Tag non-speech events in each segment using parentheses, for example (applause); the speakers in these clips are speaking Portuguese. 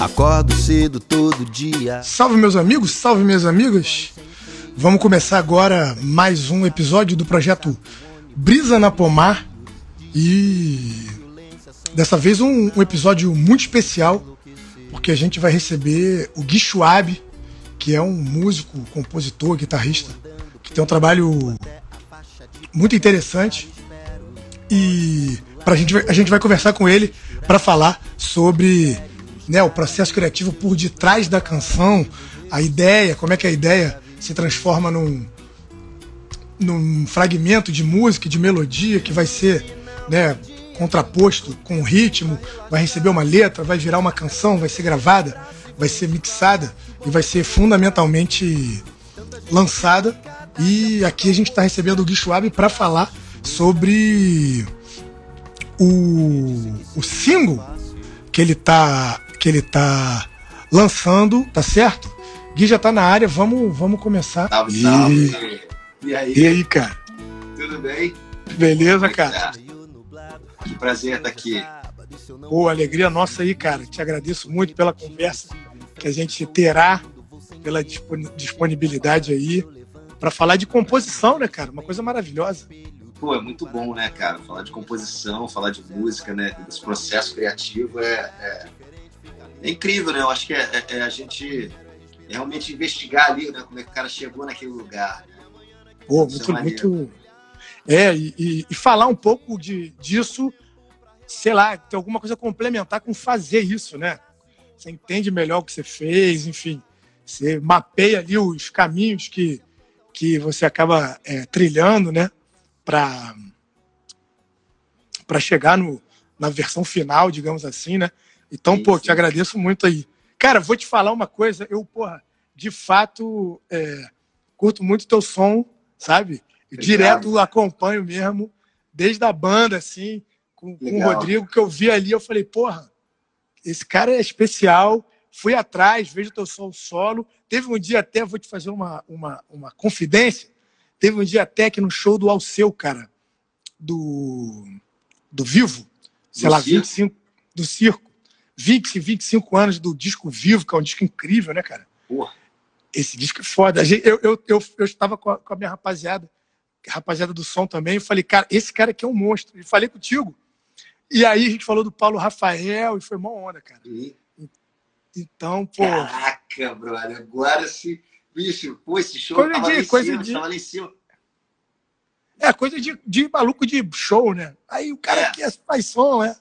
Acordo cedo todo dia. Salve meus amigos, salve minhas amigas. Vamos começar agora mais um episódio do projeto Brisa na Pomar e dessa vez um, um episódio muito especial porque a gente vai receber o Gui Schwab, que é um músico, compositor, guitarrista, que tem um trabalho muito interessante e pra gente, a gente vai conversar com ele para falar sobre né, o processo criativo por detrás da canção, a ideia, como é que a ideia se transforma num, num fragmento de música, de melodia que vai ser né, contraposto com o ritmo, vai receber uma letra, vai virar uma canção, vai ser gravada, vai ser mixada e vai ser fundamentalmente lançada. E aqui a gente está recebendo o Gui Schwab para falar sobre o, o single que ele tá que ele tá lançando, tá certo? Gui já tá na área, vamos, vamos começar. Salve, salve. E, aí? E aí, cara? Tudo bem? Beleza, é cara? Tá? Que prazer estar aqui. Pô, alegria nossa aí, cara. Te agradeço muito pela conversa que a gente terá, pela disponibilidade aí, para falar de composição, né, cara? Uma coisa maravilhosa. Pô, é muito bom, né, cara? Falar de composição, falar de música, né? Desse processo criativo é, é, é incrível, né? Eu acho que é, é, é, a gente realmente investigar ali, né? Como é que o cara chegou naquele lugar. Né? Pô, muito, é muito. É, e, e, falar um pouco de, disso, sei lá, ter alguma coisa complementar com fazer isso, né? Você entende melhor o que você fez, enfim. Você mapeia ali os caminhos que, que você acaba é, trilhando, né? para para chegar no, na versão final, digamos assim, né? Então, Isso. pô, te agradeço muito aí. Cara, vou te falar uma coisa, eu, porra, de fato, é, curto muito teu som, sabe? Legal. Direto acompanho mesmo, desde a banda, assim, com, com o Rodrigo, que eu vi ali, eu falei, porra, esse cara é especial, fui atrás, vejo teu som solo. Teve um dia até, vou te fazer uma, uma, uma confidência, Teve um dia até que no show do Alceu, cara, do, do Vivo, sei do lá, circo. 25, do circo, 20, 25 anos do disco Vivo, que é um disco incrível, né, cara? Porra. Esse disco é foda. Eu, eu, eu, eu estava com a, com a minha rapaziada, rapaziada do som também, eu falei, cara, esse cara aqui é um monstro. E falei contigo. E aí a gente falou do Paulo Rafael e foi uma onda, cara. E? Então, pô. Caraca, brother, agora se. Bicho, pô, esse show coisa tava, de, coisa cima, de... tava lá em cima. É, coisa de, de maluco de show, né? Aí o cara é. que faz som, né?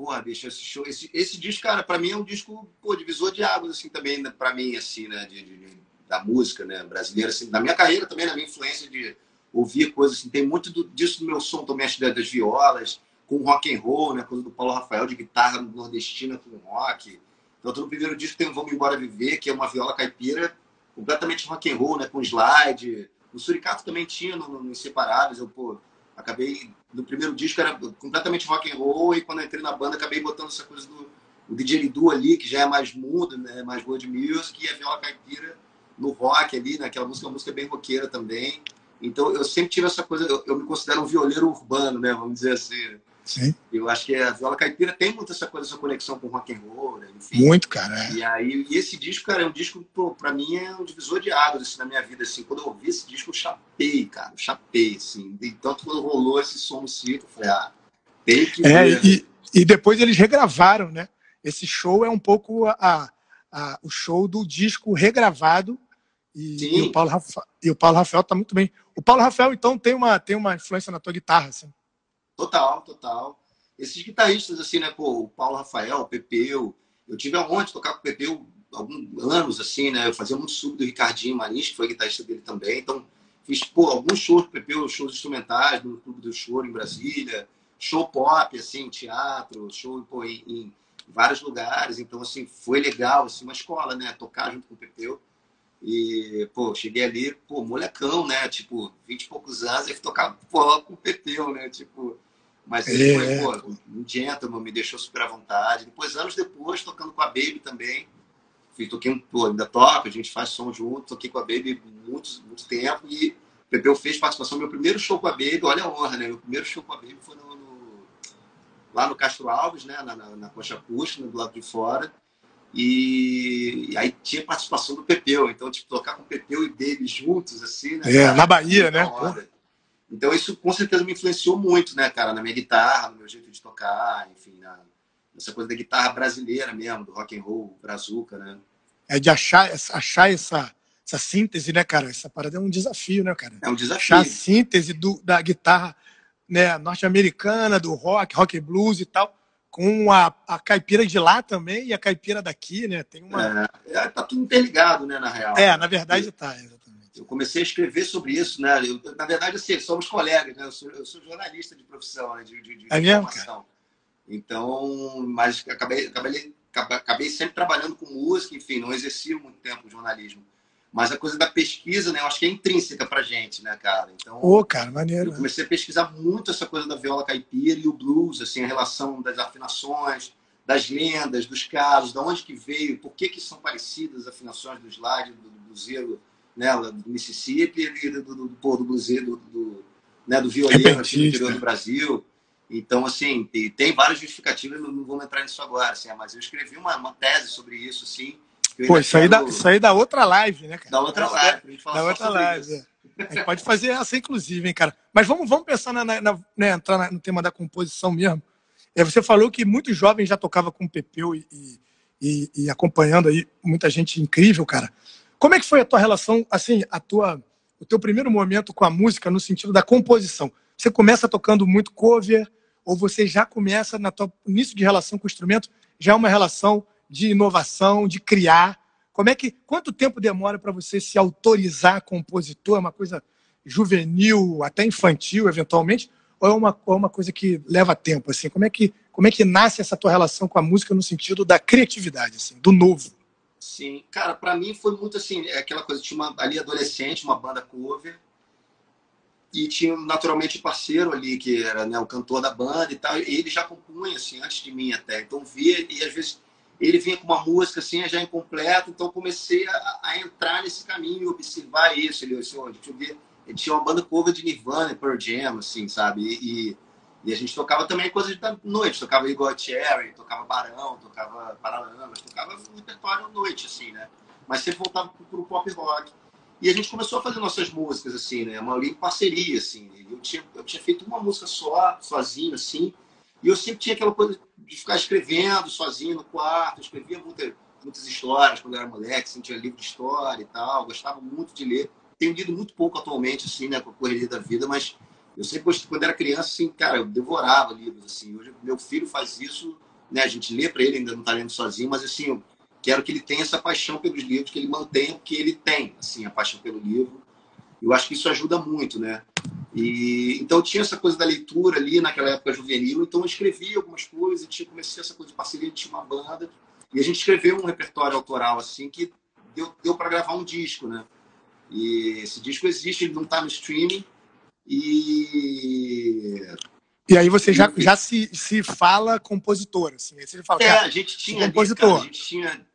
Porra, bicho, esse show, esse, esse disco, cara, pra mim é um disco, pô, divisor de águas, assim, também, né, pra mim, assim, né, de, de, da música, né, brasileira, assim, da minha carreira também, na minha influência de ouvir coisas, assim, tem muito do, disso no meu som também, acho, das violas, com rock and roll, né, coisa do Paulo Rafael, de guitarra nordestina com rock. Então, no primeiro disco tem o Vamos Embora Viver, que é uma viola caipira completamente rock and roll, né? Com slide. O Suricato também tinha no, no Inseparáveis. Eu, pô, acabei... No primeiro disco era completamente rock and roll e quando entrei na banda acabei botando essa coisa do o Lidu ali, que já é mais mudo, né? Mais road music e a viola caipira no rock ali, naquela né? música, uma música bem roqueira também. Então eu sempre tive essa coisa, eu, eu me considero um violeiro urbano, né? Vamos dizer assim. Sim. Eu acho que a viola caipira tem muito essa coisa, essa conexão com rock and roll, né? Enfim. Muito, cara. É. E aí, e esse disco, cara, é um disco, pô, pra mim é um divisor de águas, assim, na minha vida, assim. Quando eu ouvi esse disco, eu chapei, cara, eu chapei, assim. E tanto quando rolou esse som no circo, eu falei, ah, tem que É, e, e depois eles regravaram, né? Esse show é um pouco a, a o show do disco regravado e, e, o Paulo Rafael, e o Paulo Rafael tá muito bem. O Paulo Rafael, então, tem uma, tem uma influência na tua guitarra, assim. Total, total. Esses guitarristas, assim, né, pô, o Paulo Rafael, o Pepeu, eu tive a honra de tocar com o Pepeu alguns anos, assim, né, eu fazia muito sub do Ricardinho Marins, que foi guitarrista dele também, então fiz, pô, alguns shows do Pepeu, shows instrumentais no Clube do Choro em Brasília, show pop, assim, teatro, show, pô, em, em vários lugares, então, assim, foi legal, assim, uma escola, né, tocar junto com o Pepeu. E, pô, cheguei ali, pô, molecão, né? Tipo, vinte e poucos anos, e tocar pô, com o Pepeu, né? Tipo, mas ele é. foi, pô, um gentleman, me deixou super à vontade. Depois, anos depois, tocando com a Baby também. Fui, toquei um, pô, ainda toca, a gente faz som junto, toquei com a Baby muito, muito tempo. E o Pepeu fez participação. Meu primeiro show com a Baby, olha a honra, né? Meu primeiro show com a Baby foi no, no lá no Castro Alves, né? Na, na, na Concha Acústica, do lado de fora. E, e aí tinha participação do Pepeu, então, tipo, tocar com o Pepeu e Baby juntos, assim, né? É, cara, na Bahia, né? Então, isso com certeza me influenciou muito, né, cara, na minha guitarra, no meu jeito de tocar, enfim, na, nessa coisa da guitarra brasileira mesmo, do rock and roll, brazuca, né? É de achar, achar essa, essa síntese, né, cara? Essa parada é um desafio, né, cara? É um desafio. Achar a síntese do, da guitarra né, norte-americana, do rock, rock and blues e tal, com a, a caipira de lá também e a caipira daqui, né? Tem uma. É, é tá tudo interligado, né, na real. É, na verdade tá, exatamente. Eu comecei a escrever sobre isso, né? Eu, na verdade, assim, somos colegas, né? Eu sou, eu sou jornalista de profissão, né? De, de, de é cara? Então, mas acabei, acabei, acabei sempre trabalhando com música, enfim, não exerci muito tempo o jornalismo. Mas a coisa da pesquisa, né, eu acho que é intrínseca pra gente, né, cara? Então, Ô, cara, maneiro. Eu né? comecei a pesquisar muito essa coisa da viola caipira e o blues, assim, a relação das afinações, das lendas, dos casos, de onde que veio, por que que são parecidas as afinações do slide, do, do bluseiro, né, do Mississippi e do, do, do, do, do bluseiro, do, do, né, do violino assim, no interior do Brasil. Então, assim, tem, tem várias justificativas, não, vamos entrar nisso agora, assim, mas eu escrevi uma, uma tese sobre isso, assim, Pô, isso aí, da, isso aí da outra live, né, cara? Da outra live. Da outra live. É. A gente pode fazer essa, inclusive, hein, cara. Mas vamos, vamos pensar na, na, na né, entrar no tema da composição mesmo. É, você falou que muitos jovens já tocavam com o Pepeu e, e, e, acompanhando aí muita gente incrível, cara. Como é que foi a tua relação, assim, a tua, o teu primeiro momento com a música no sentido da composição? Você começa tocando muito cover ou você já começa na tua início de relação com o instrumento já é uma relação de inovação, de criar. Como é que quanto tempo demora para você se autorizar compositor? É uma coisa juvenil, até infantil, eventualmente, ou é uma, é uma coisa que leva tempo? Assim, como é que como é que nasce essa tua relação com a música no sentido da criatividade, assim, do novo? Sim, cara, para mim foi muito assim, é aquela coisa tinha uma, ali adolescente, uma banda cover e tinha naturalmente um parceiro ali que era né, o cantor da banda e tal. E ele já compunha assim antes de mim até, então via e às vezes ele vinha com uma música assim, já incompleta, então comecei a, a entrar nesse caminho e observar isso. Ele, assim, deixa eu ver, ele tinha uma banda cover de Nirvana, Pearl Jam, assim, sabe? E, e, a gente tocava também coisas da noite, tocava Igor Cherry, tocava Barão, tocava Paralamas, tocava um repertório à noite, assim, né? Mas sempre voltava para o pop rock. E a gente começou a fazer nossas músicas, assim, né? A maioria em parceria, assim. Eu tinha, eu tinha feito uma música só, sozinho, assim, e eu sempre tinha aquela coisa de ficar escrevendo sozinho no quarto. Eu escrevia muita, muitas histórias quando eu era moleque, sentia livro de história e tal. Gostava muito de ler. Tenho lido muito pouco atualmente, assim, né, com a correria da vida, mas eu gostei, quando era criança, assim, cara, eu devorava livros, assim. Hoje meu filho faz isso, né, a gente lê para ele, ainda não está lendo sozinho, mas, assim, eu quero que ele tenha essa paixão pelos livros, que ele mantenha o que ele tem, assim, a paixão pelo livro. Eu acho que isso ajuda muito, né? E, então tinha essa coisa da leitura ali naquela época juvenil, então eu escrevia algumas coisas, tinha comecei essa coisa de parceria, tinha uma banda, e a gente escreveu um repertório autoral assim que deu, deu para gravar um disco, né? E esse disco existe, ele não está no streaming. E e aí você já, já se, se fala compositor, assim. Aí você fala, é, a gente tinha compositor. Ali, cara, a gente tinha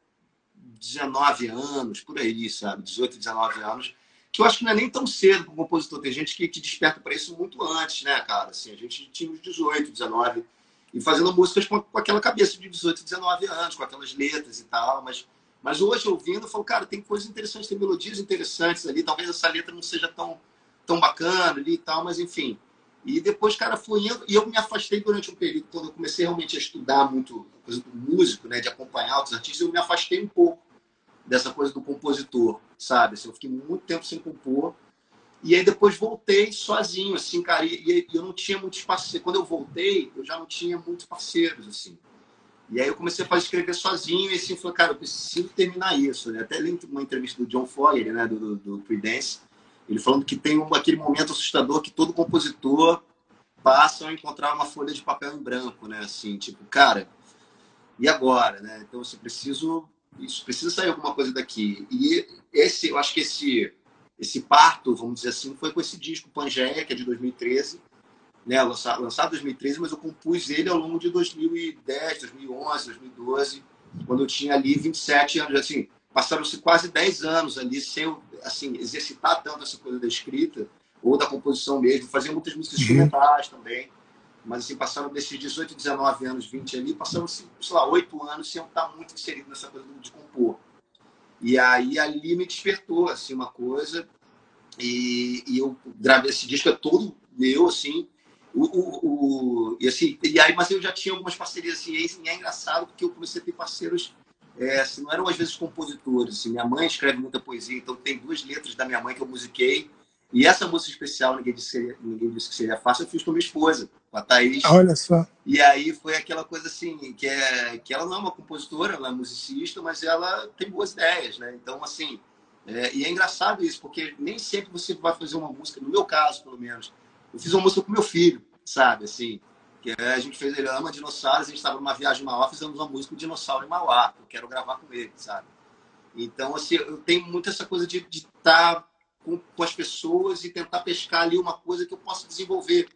19 anos, por aí, sabe? 18, 19 anos que eu acho que não é nem tão cedo para o compositor. Tem gente que, que desperta para isso muito antes, né, cara? Assim, a gente tinha uns 18, 19, e fazendo músicas com, com, aquela cabeça de 18, 19 anos, com aquelas letras e tal, mas, mas hoje, ouvindo, eu falo, cara, tem coisas interessantes, tem melodias interessantes ali, talvez essa letra não seja tão, tão bacana ali e tal, mas enfim. E depois, cara, fui indo, e eu me afastei durante um período, quando eu comecei realmente a estudar muito coisa do músico, né, de acompanhar outros artistas, eu me afastei um pouco dessa coisa do compositor, sabe? Assim, eu fiquei muito tempo sem compor. E aí depois voltei sozinho, assim, cara, e, e eu não tinha muitos parceiros. Quando eu voltei, eu já não tinha muitos parceiros, assim. E aí eu comecei a fazer escrever sozinho e assim, falei, cara, eu preciso terminar isso, né? Até lembro uma entrevista do John Foger, né, do, do, do Creedence, ele falando que tem um, aquele momento assustador que todo compositor passa a encontrar uma folha de papel em branco, né? Assim, tipo, cara, e agora, né? Então, assim, preciso isso precisa sair alguma coisa daqui. E esse, eu acho que esse, esse parto, vamos dizer assim, foi com esse disco Pangeia, que é de 2013, né, lançado, lançado em 2013, mas eu compus ele ao longo de 2010, 2011, 2012, quando eu tinha ali 27 anos, assim, passaram-se quase 10 anos ali sem assim exercitar tanto essa coisa da escrita ou da composição mesmo, fazia muitas músicas uhum. instrumentais também. mas assim, passaram desses 18, 19 anos, 20 ali, passaram, sei lá, 8 anos sem estar muito inserido nessa coisa de compor. E aí ali me despertou, assim, uma coisa, e, e eu gravei esse disco, é todo meu, assim, o, o, o, e assim, e aí, mas eu já tinha algumas parcerias assim, e é engraçado porque eu comecei a ter parceiros, é, assim, não eram às vezes compositores. Assim, minha mãe escreve muita poesia, então tem duas letras da minha mãe que eu musiquei. E essa música especial, ninguém disse, que seria, ninguém disse que seria fácil, eu fiz com minha esposa, com a Thaís. Olha só. E aí foi aquela coisa assim, que, é, que ela não é uma compositora, ela é musicista, mas ela tem boas ideias, né? Então, assim, é, e é engraçado isso, porque nem sempre você vai fazer uma música, no meu caso, pelo menos, eu fiz uma música com meu filho, sabe? Assim, que a gente fez, ele ama dinossauros, a gente estava numa viagem em Mauá, fizemos uma música com dinossauro em Mauá, que eu quero gravar com ele, sabe? Então, assim, eu tenho muito essa coisa de estar tá com, com, as pessoas e tentar pescar ali uma coisa que eu possa desenvolver.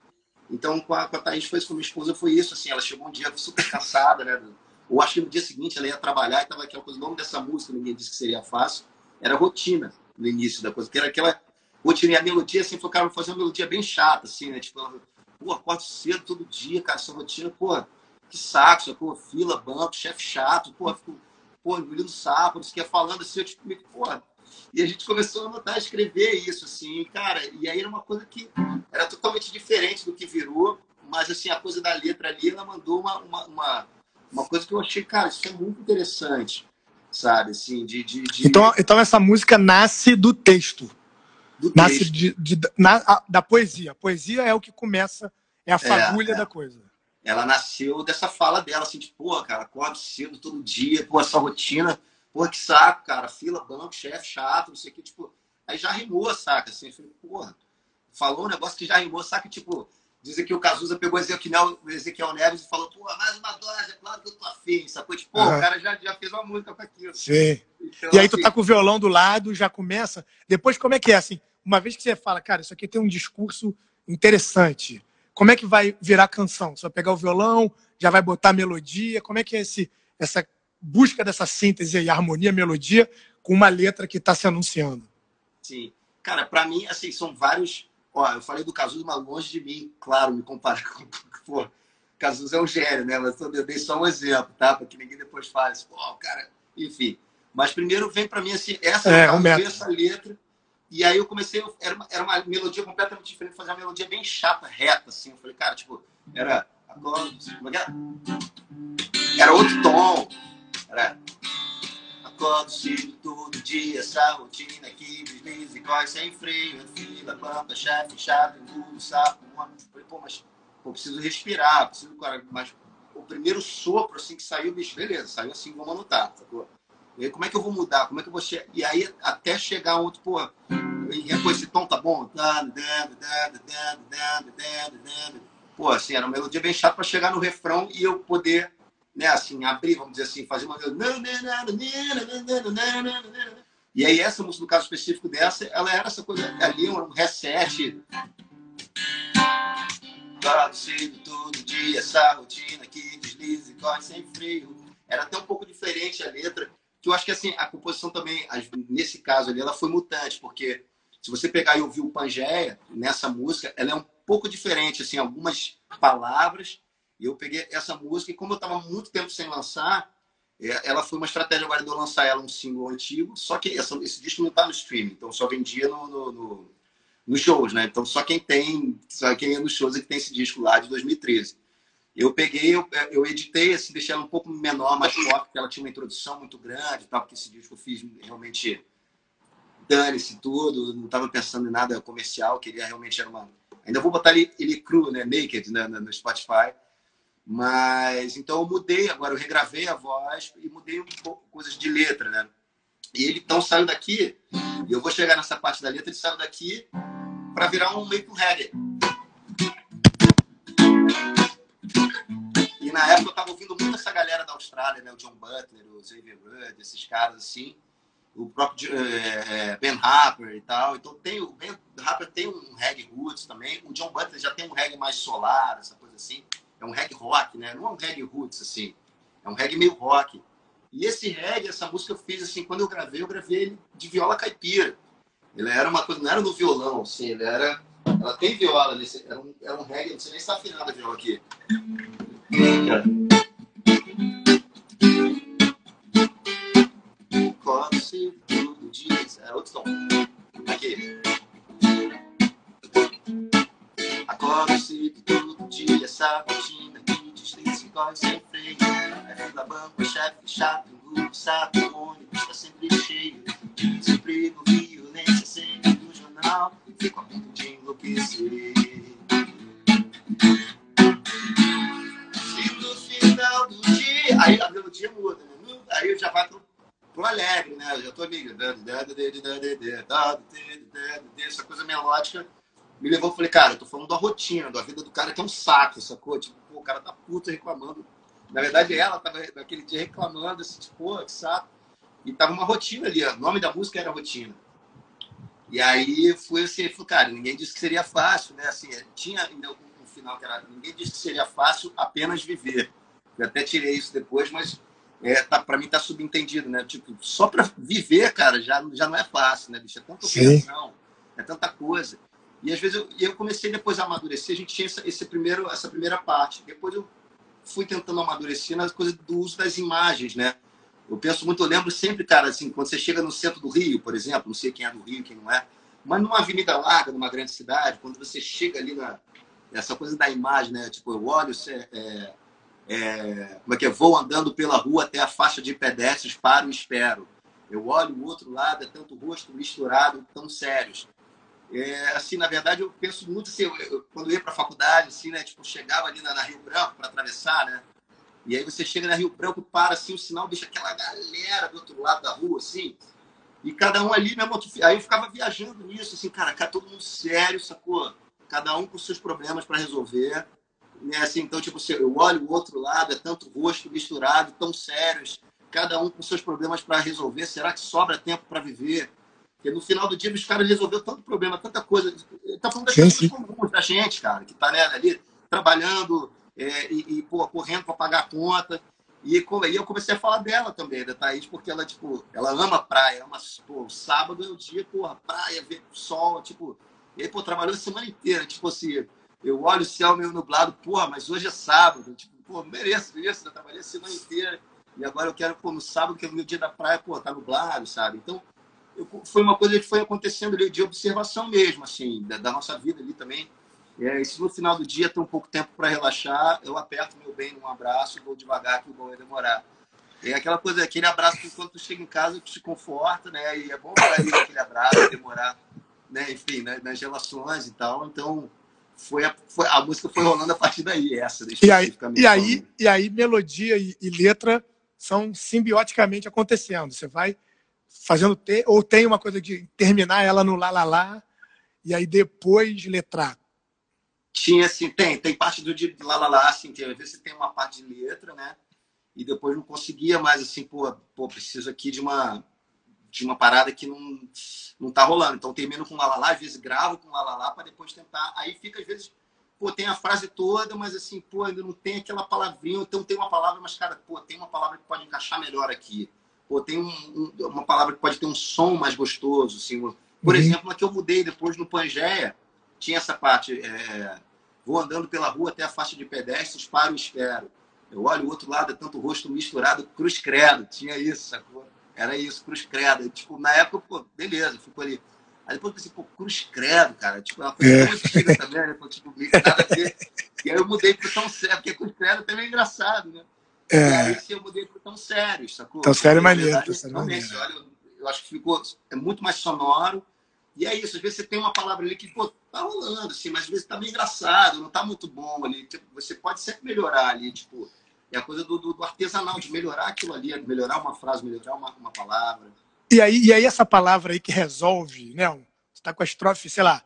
Então, com a, com a Thaís, foi, com a minha esposa, foi isso, assim, ela chegou um dia super cansada, né? Ou acho que no dia seguinte ela ia trabalhar e estava aquela coisa, o nome dessa música, ninguém disse que seria fácil, era rotina no início da coisa, que era aquela rotina e a melodia, assim, foi, cara, fazer uma melodia bem chata, assim, né? Tipo, pô, acordo cedo todo dia, cara, essa rotina, pô, que saco, pô, fila, banco, chefe chato, pô, fico, pô, engolindo sapo, que, falando assim, eu tipo, pô. E a gente (laughs) começou a notar, a escrever isso, assim, cara, e aí era uma coisa que era totalmente diferente do que virou, mas, assim, a coisa da letra ali, ela mandou uma, uma, uma, uma coisa que eu achei, cara, isso é muito interessante, sabe, assim, de... de, de... Então, então essa música nasce do texto. Nasce de, de, na, a, da poesia. A poesia é o que começa, é a é, fagulha é, é. da coisa. Ela nasceu dessa fala dela, assim, de, pô, cara, acordo cedo todo dia, pô, essa rotina, pô, que saco, cara, fila, banco, chefe, chato, não sei o que, tipo, aí já rimou, saca, assim, eu falei, porra, falou um negócio que já rimou, saca, tipo, dizem que o Cazuza pegou Ezequiel, Ezequiel Neves e falou, pô, mais uma dose, é claro que eu tô afim, sacou? Tipo, pô, uhum. o cara já, já fez uma música com aquilo. Sim. Então, e aí assim, tu tá com o violão do lado, já começa, depois como é que é, assim, uma vez que você fala, cara, isso aqui tem um discurso interessante, como é que vai virar canção? Você vai pegar o violão, já vai botar melodia? Como é que é esse, essa busca dessa síntese e harmonia, melodia, com uma letra que está se anunciando? Sim. Cara, para mim, assim, são vários. Ó, eu falei do Cazuza, mas longe de mim, claro, me compara (laughs) com. Pô, Cazuza é um gênio, né? Mas eu dei só um exemplo, tá? Para que ninguém depois fale, assim, pô, cara, enfim. Mas primeiro vem para mim assim, essa, é, um essa letra e aí eu comecei, era uma, era uma melodia completamente diferente, fazer uma melodia bem chata, reta, assim. Eu falei, cara, tipo, era. É era outro tom. Era. Acordo cedo todo dia, essa rotina que desliza e corre sem freio, fila, planta, chefe, chato, engulo, sapo. Uma... Falei, pô, mas pô, preciso respirar, preciso, cara, mas o primeiro sopro, assim, que saiu, bicho, beleza, saiu assim, vamos anotar, sacou? E aí, como é que eu vou mudar? Como é que eu vou chegar? E aí, até chegar outro, pô, com esse tom tá bom? Pô, assim, era uma melodia bem chata para chegar no refrão e eu poder, né, assim, abrir, vamos dizer assim, fazer uma E aí, essa música, no caso específico dessa, ela era essa coisa ali, um reset. Todo cedo, todo dia, essa rotina que desliza e corre sem freio. Era até um pouco diferente a letra que eu acho que assim, a composição também, nesse caso ali, ela foi mutante, porque se você pegar e ouvir o Pangeia, nessa música, ela é um pouco diferente, assim, algumas palavras. E eu peguei essa música e como eu estava muito tempo sem lançar, ela foi uma estratégia agora de eu lançar ela um single antigo, só que essa, esse disco não está no streaming, então só vendia no, no, no, nos shows, né? Então só quem tem, só quem é nos shows é que tem esse disco lá de 2013. Eu peguei, eu, eu editei, assim, deixei ela um pouco menor, mais forte, porque ela tinha uma introdução muito grande, tal, porque esse disco eu fiz realmente dane-se tudo, não estava pensando em nada comercial, queria realmente era uma. Ainda vou botar ele, ele cru, né? Naked, né? no Spotify. Mas então eu mudei, agora eu regravei a voz e mudei um pouco coisas de letra, né? E ele então saiu daqui, e eu vou chegar nessa parte da letra, ele saiu daqui para virar um meio um reggae. E na época eu tava ouvindo muito essa galera da Austrália, né? O John Butler, o Xavier Rudd, esses caras assim. O próprio é, Ben Harper e tal. Então tem o Ben Harper tem um reggae roots também. O John Butler já tem um reggae mais solar, essa coisa assim. É um reggae rock, né? Não é um reggae roots assim. É um reggae meio rock. E esse reggae, essa música eu fiz assim, quando eu gravei, eu gravei ele de viola caipira. Ele era uma coisa, não era no violão, assim, ele era Ela tem viola nesse. Era um, era um reggae, não sei nem se tá afinada a viola aqui. Era outro tom. Essa rotina que desliza e corre sem freio. É fila, banco, é chefe, chato, grupo, saco, ônibus, tá sempre cheio. Desemprego, violência, sempre no jornal. Fico a ponto de enlouquecer. E no final do dia. Aí a melodia muda, né? Aí já vai pro, pro alegre, né? Eu já tô ali. Essa coisa melódica me levou, falei, cara, eu tô falando da rotina, da vida do cara que é um saco, sacou? Tipo, pô, o cara tá puto reclamando. Na verdade, ela tava naquele dia reclamando, assim, tipo, pô, que saco. E tava uma rotina ali, o nome da música era rotina. E aí fui assim, falei, cara, ninguém disse que seria fácil, né? Assim, tinha ainda um final que era, ninguém disse que seria fácil apenas viver. Eu até tirei isso depois, mas é, tá, para mim tá subentendido, né? Tipo, só para viver, cara, já, já não é fácil, né, bicho? É tanta operação, é tanta coisa. E às vezes eu, eu comecei depois a amadurecer, a gente tinha essa, esse primeiro, essa primeira parte. Depois eu fui tentando amadurecer nas coisas do uso das imagens, né? Eu penso muito, eu lembro sempre, cara, assim, quando você chega no centro do Rio, por exemplo, não sei quem é do Rio, quem não é, mas numa avenida larga, numa grande cidade, quando você chega ali na essa coisa da imagem, né? Tipo, eu olho, é, é, como é que é? Vou andando pela rua até a faixa de pedestres, paro e espero. Eu olho o outro lado, é tanto rosto misturado, tão sérios. É, assim, na verdade, eu penso muito assim, eu, eu, quando eu ia para a faculdade, assim, né? Tipo, chegava ali na, na Rio Branco para atravessar, né? E aí você chega na Rio Branco, para assim, o sinal deixa aquela galera do outro lado da rua, assim. E cada um ali, mesmo, aí eu ficava viajando nisso, assim, cara, cara, todo mundo sério, sacou? Cada um com seus problemas para resolver. Né? Assim, então, tipo, eu olho o outro lado, é tanto rosto misturado, tão sérios, cada um com seus problemas para resolver. Será que sobra tempo para viver? Porque no final do dia os caras resolveram tanto problema, tanta coisa. Tá falando das coisas comuns da gente, cara, que tá né, ali trabalhando é, e, e pô, correndo para pagar a conta. E aí eu comecei a falar dela também, da Thaís, porque ela, tipo, ela ama praia, ama, pô, sábado é o dia, porra, praia, ver sol, tipo. E aí, pô, trabalhou a semana inteira, tipo assim, eu olho o céu meio nublado, porra, mas hoje é sábado, tipo, pô, mereço isso, eu trabalhei a semana inteira. E agora eu quero, pô, no sábado, que é o meu dia da praia, pô, tá nublado, sabe? Então, foi uma coisa que foi acontecendo ali de observação mesmo, assim, da, da nossa vida ali também. É, e se no final do dia tem um pouco tempo para relaxar, eu aperto meu bem num abraço, vou devagar que o bom vai demorar. É aquela coisa, aquele abraço que quando tu chega em casa te conforta, né? E é bom para aquele abraço, demorar, né? Enfim, né? nas relações e tal. Então, foi a, foi, a música foi rolando a partir daí, essa. E aí, e aí, e aí, melodia e, e letra são simbioticamente acontecendo. Você vai fazendo ter, ou tem uma coisa de terminar ela no lá lá lá e aí depois letrar. Tinha assim, tem, tem parte do de lá lá lá, assim, que às vezes tem uma parte de letra, né? E depois não conseguia mais assim, pô, pô, preciso aqui de uma de uma parada que não não tá rolando. Então termino com lá lá lá, às vezes gravo com lá lá lá para depois tentar. Aí fica às vezes pô, tem a frase toda, mas assim, pô, ainda não tem aquela palavrinha, então tem uma palavra, mas cara, pô, tem uma palavra que pode encaixar melhor aqui pô, tem um, um, uma palavra que pode ter um som mais gostoso. Assim. Por uhum. exemplo, a que eu mudei depois no Pangeia, tinha essa parte. É, vou andando pela rua até a faixa de pedestres, paro e espero. Eu olho o outro lado, é tanto rosto misturado, cruz credo. Tinha isso, sacou? Era isso, cruz credo. tipo, na época, pô, beleza, ficou ali. Aí depois eu pensei, pô, cruz credo, cara. Tipo, é é. antiga também, né? Tipo, nada a ver. E aí eu mudei pro tão certo, porque cruz credo também é engraçado, né? É. E aí eu mudei para tão sério, sacou? Tão sério é maneiro. Tão sério maneiro. Olha, eu acho que ficou é muito mais sonoro. E é isso, às vezes você tem uma palavra ali que, pô, tá rolando, assim, mas às vezes tá meio engraçado, não tá muito bom ali. Tipo, você pode sempre melhorar ali, tipo, é a coisa do, do, do, artesanal, de melhorar aquilo ali, melhorar uma frase, melhorar uma, uma palavra. E aí, e aí essa palavra aí que resolve, né? Você tá com a estrofe, sei lá,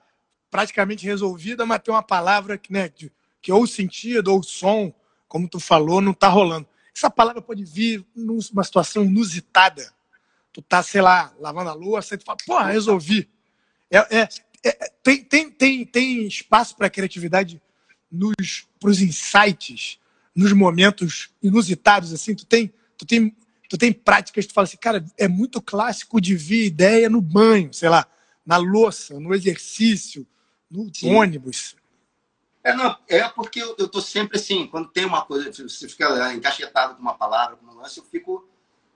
praticamente resolvida, mas tem uma palavra que, né, que, que ou sentido ou som, como tu falou, não tá rolando. Essa palavra pode vir numa situação inusitada. Tu tá, sei lá, lavando a louça, e tu fala, porra, resolvi. É, é, é, tem, tem, tem, tem espaço para criatividade nos pros insights, nos momentos inusitados, assim. Tu tem, tu tem, tu tem práticas, tu fala assim, cara, é muito clássico de vir ideia no banho, sei lá, na louça, no exercício, no Sim. ônibus. É, não, é porque eu, eu tô sempre assim, quando tem uma coisa, você fica encaixetado com uma palavra, com um lance, eu fico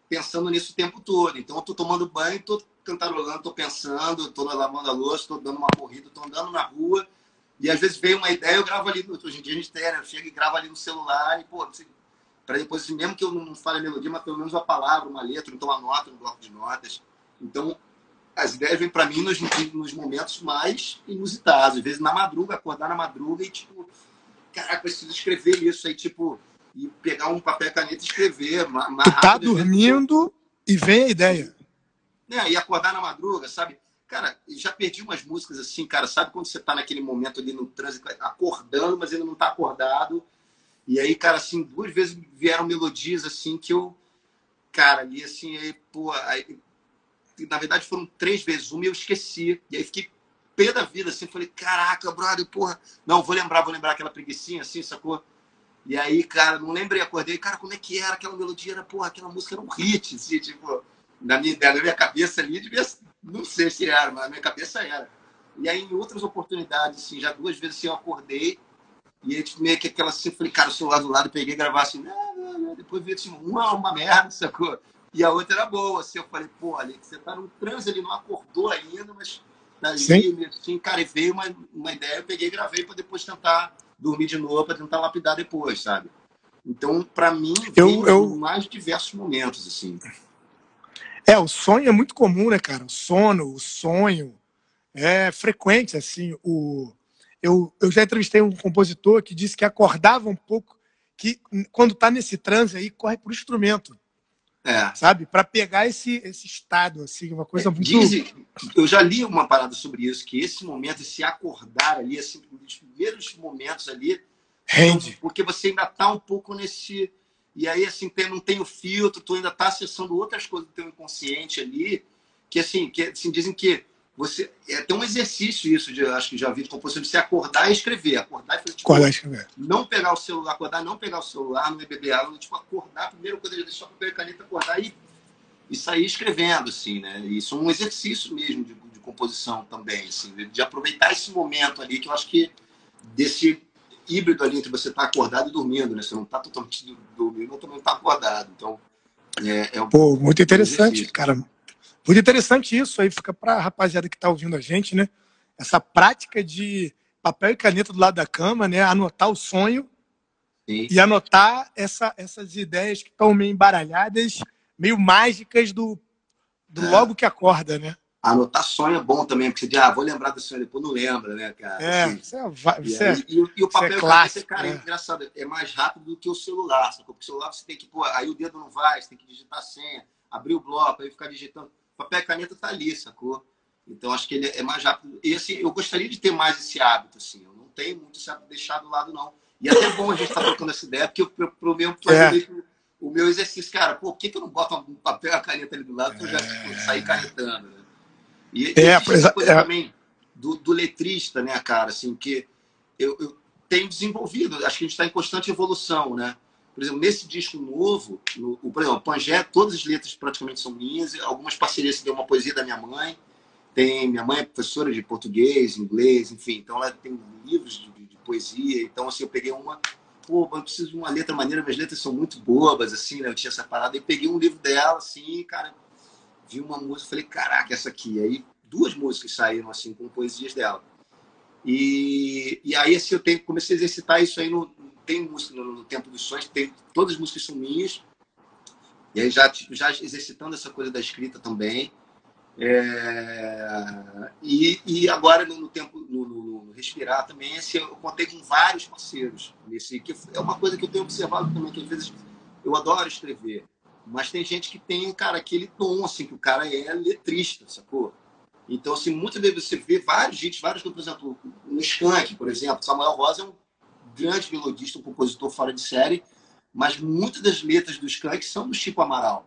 pensando nisso o tempo todo. Então eu tô tomando banho, tô cantarolando, tô pensando, tô lavando a louça, tô dando uma corrida, tô andando na rua, e às vezes vem uma ideia, eu gravo ali, hoje em dia a gente tem, né? Eu chego e gravo ali no celular, e pô, assim, para depois, assim, mesmo que eu não fale a melodia, mas pelo menos uma palavra, uma letra, então uma nota no bloco de notas. Então, as ideias vêm para mim nos, nos, momentos mais inusitados. Às vezes na madruga, acordar na madruga e tipo, caraca, preciso escrever isso aí, tipo, e pegar um papel e caneta e escrever. Mais tu tá dormindo e vem a ideia. É, e acordar na madruga, sabe? Cara, já perdi umas músicas assim, cara, sabe quando você tá naquele momento ali no trânsito, acordando, mas ainda não tá acordado. E aí, cara, assim, duas vezes vieram melodias assim que eu, cara, ali assim, aí, pô, aí, na verdade foram três vezes, uma eu esqueci. E aí fiquei pé da vida, assim, falei, caraca, brother, porra, não, vou lembrar, vou lembrar aquela preguiçinha, assim, sacou? E aí, cara, não lembrei, acordei, cara, como é que era aquela melodia? Era, porra, aquela música era um hit, assim, tipo, na minha, na minha cabeça ali, devia, não sei se era, mas na minha cabeça era. E aí, em outras oportunidades, assim, já duas vezes assim, eu acordei, e aí, tipo, meio que aquela assim, falei, cara, o celular do lado, peguei gravar assim, não, não, não. depois vi assim, uma, uma merda, sacou? E a outra era boa, assim, eu falei, pô, ali, você tá no trânsito, ele não acordou ainda, mas tá ali, assim, cara, e veio uma, uma ideia, eu peguei e gravei para depois tentar dormir de novo, para tentar lapidar depois, sabe? Então, para mim, eu, eu... mais diversos momentos, assim. É, o sonho é muito comum, né, cara? O sono, o sonho é frequente, assim. O... Eu, eu já entrevistei um compositor que disse que acordava um pouco, que quando tá nesse transe aí, corre pro instrumento. É. Sabe? Para pegar esse, esse estado, assim, uma coisa é, muito. Dizem, eu já li uma parada sobre isso, que esse momento, esse acordar ali, assim, um dos primeiros momentos ali. Rende. Porque você ainda tá um pouco nesse e aí, assim, tem, não tem o filtro, tu ainda está acessando outras coisas do teu inconsciente ali, que, assim, que, assim dizem que você... É até um exercício isso, de, acho que já vi de composição, de você acordar e escrever. Acordar e fazer, tipo, acordar e escrever. Não pegar o celular, acordar, não pegar o celular, não beber água, tipo, acordar, primeiro coisa, deixar papel e caneta, acordar e, e sair escrevendo, assim, né? Isso é um exercício mesmo de, de composição também, assim, de aproveitar esse momento ali, que eu acho que desse híbrido ali entre você estar tá acordado e dormindo, né? Você não está totalmente dormindo, mas também está acordado. Então, é, é um Pô, muito interessante, cara. Muito interessante isso aí, fica para a rapaziada que está ouvindo a gente, né? Essa prática de papel e caneta do lado da cama, né? Anotar o sonho Sim. e anotar essa, essas ideias que estão meio embaralhadas, meio mágicas do, do é. logo que acorda, né? Anotar sonho é bom também, porque você diz, ah, vou lembrar do sonho, depois não lembra, né, cara? É, assim, você é, você e, e, e, o papel é clássico, cara, é. é engraçado, é mais rápido do que o celular, sacou? Porque o celular você tem que, pô, aí o dedo não vai, você tem que digitar a senha, abrir o bloco, aí ficar digitando. O papel e caneta tá ali, sacou? Então acho que ele é mais rápido. E assim, eu gostaria de ter mais esse hábito, assim. Eu não tenho muito esse hábito de deixar do lado, não. E é até bom a gente estar tá trocando essa ideia, porque eu, pro meu é. o meu exercício, cara, pô, por que, que eu não boto um papel e a caneta ali do lado pra eu já tipo, sair canetando, né? E é, essa coisa é. também do, do, letrista, né, cara, assim, que eu, eu tenho desenvolvido, acho que a gente está em constante evolução, né? Por exemplo, nesse disco novo, no, por exemplo, Pangé, todas as letras praticamente são minhas, algumas parcerias tem uma poesia da minha mãe, tem minha mãe é professora de português, inglês, enfim, então ela tem livros de, de poesia, então assim, eu peguei uma, pô, eu preciso de uma letra maneira, minhas letras são muito bobas, assim, né? Eu tinha essa parada, e peguei um livro dela, assim, cara, vi uma música, falei, caraca, essa aqui. Aí duas músicas saíram assim com poesias dela. E, e aí assim eu tenho, comecei a exercitar isso aí no tem música no, Tempo dos Sonhos, tem todas as músicas são minhas. E aí já já exercitando essa coisa da escrita também. É, e, e agora no, no tempo no, no, respirar também assim, eu contei com vários parceiros nesse que é uma coisa que eu tenho observado também que às vezes eu adoro escrever mas tem gente que tem, cara, aquele tom, assim, que o cara é letrista, sacou? Então, assim, muitas vezes você vê vários hits, vários, por exemplo, no Skank, por exemplo, Samuel Rosa é um grande melodista, um compositor fora de série, mas muitas das letras do Skank são do Chico Amaral.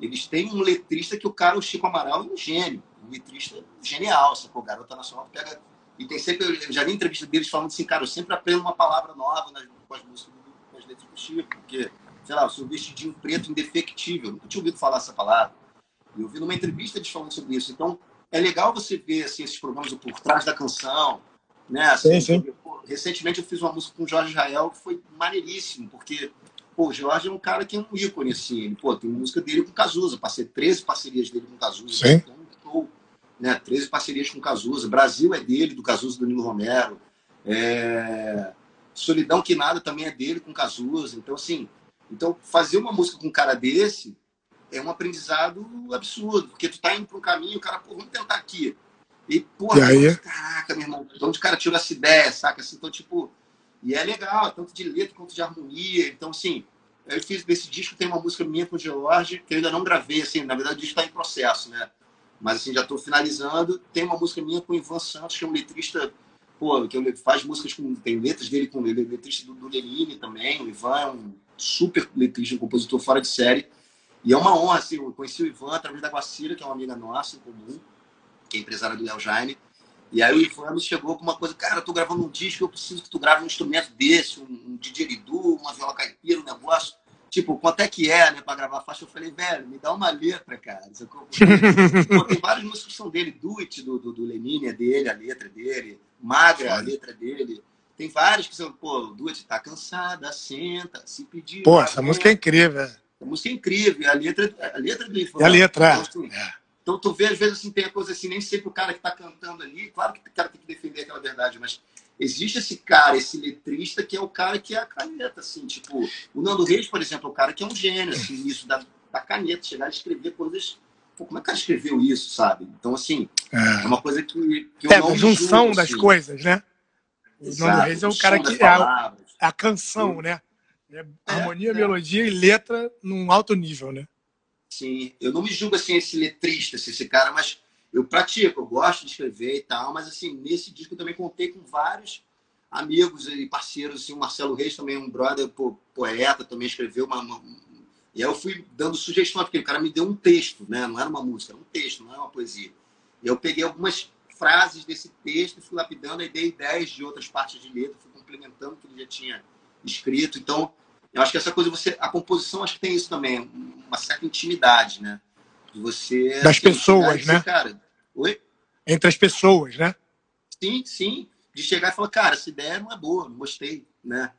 Eles têm um letrista que o cara, o Chico Amaral, é um gênio, um letrista genial, sacou? O Garota Nacional pega... E tem sempre, eu já vi entrevista deles falando assim, cara, eu sempre aprendo uma palavra nova nas, com as músicas, com as letras do Chico, porque sei lá, o seu vestidinho preto indefectível. Nunca tinha ouvido falar essa palavra. E eu vi numa entrevista eles falando sobre isso. Então, é legal você ver assim, esses programas por trás da canção, Né? Assim, sim, sim. recentemente eu fiz uma música com o Jorge Israel que foi maneiríssimo, porque pô, o Jorge é um cara que é um ícone, assim. Ele, pô, tem música dele com Cazuza, passei 13 parcerias dele com Cazuza. Sim. Então, né? 13 parcerias com Cazuza. Brasil é dele, do Cazuza do Nilo Romero. É... Solidão que nada também é dele com Cazuza. Então, assim, então fazer uma música com um cara desse é um aprendizado absurdo, porque tu tá indo para um caminho, o cara, pô, vamos tentar aqui. E, porra, e aí? caraca, meu irmão, de onde o cara tirou essa ideia, saca? Assim, então, tipo, e é legal, tanto de letra quanto de harmonia. Então, assim, eu fiz desse disco, tem uma música minha com o George, que eu ainda não gravei, assim, na verdade o disco está em processo, né? Mas, assim, já estou finalizando. Tem uma música minha com o Ivan Santos, que é um letrista, pô, que faz músicas com. Tem letras dele com ele, letrista do, do Lenine também. O Ivan é um super letrista, um compositor fora de série. E é uma honra, assim, eu conheci o Ivan através da Guacira, que é uma amiga nossa em comum, que é empresária do Léo Jaime. E aí o Ivan me chegou com uma coisa, cara, eu tô gravando um disco, eu preciso que tu grave um instrumento desse, um, um didgeridoo, uma viola caipira, um negócio. Tipo, quanto é que é, né, pra gravar a faixa? Eu falei, velho, me dá uma letra, cara. (laughs) Pô, tem várias músicas que são dele, Do It, do, do, do Lenine, é dele, a letra é dele. Magra, a letra é dele. Tem várias que são, pô, It, tá cansada, senta, se pedir. Pô, essa música é incrível, é. A música é incrível, a letra, a letra do Ivan. E a letra, é. Então, é. Tu vê, às vezes, assim, tem a coisa assim, nem sempre o cara que está cantando ali, claro que o cara tem que defender aquela verdade, mas existe esse cara, esse letrista, que é o cara que é a caneta, assim, tipo, o Nando Reis, por exemplo, é o cara que é um gênio, assim, nisso da, da caneta, chegar a escrever coisas. Pô, como é que o cara escreveu isso, sabe? Então, assim, é, é uma coisa que, que é, a junção julgo, das assim. coisas, né? O Exato, Nando Reis é o cara que é a, a canção, né? É, harmonia, é. melodia e letra num alto nível, né? Sim, eu não me julgo assim esse letrista, assim, esse cara, mas eu pratico, eu gosto de escrever e tal, mas assim, nesse disco eu também contei com vários amigos e parceiros, assim, o Marcelo Reis também, um brother po poeta, também escreveu uma, uma, E aí eu fui dando sugestões, porque o cara me deu um texto, né? Não era uma música, era um texto, não era uma poesia. E eu peguei algumas frases desse texto, fui lapidando e dei ideias de outras partes de letra, fui complementando o que ele já tinha escrito. Então, eu acho que essa coisa, você, a composição, acho que tem isso também, uma certa intimidade, né? Você. Das pessoas, né? Cara, oi? Entre as pessoas, né? Sim, sim. De chegar e falar, cara, essa ideia não é boa, não gostei, né?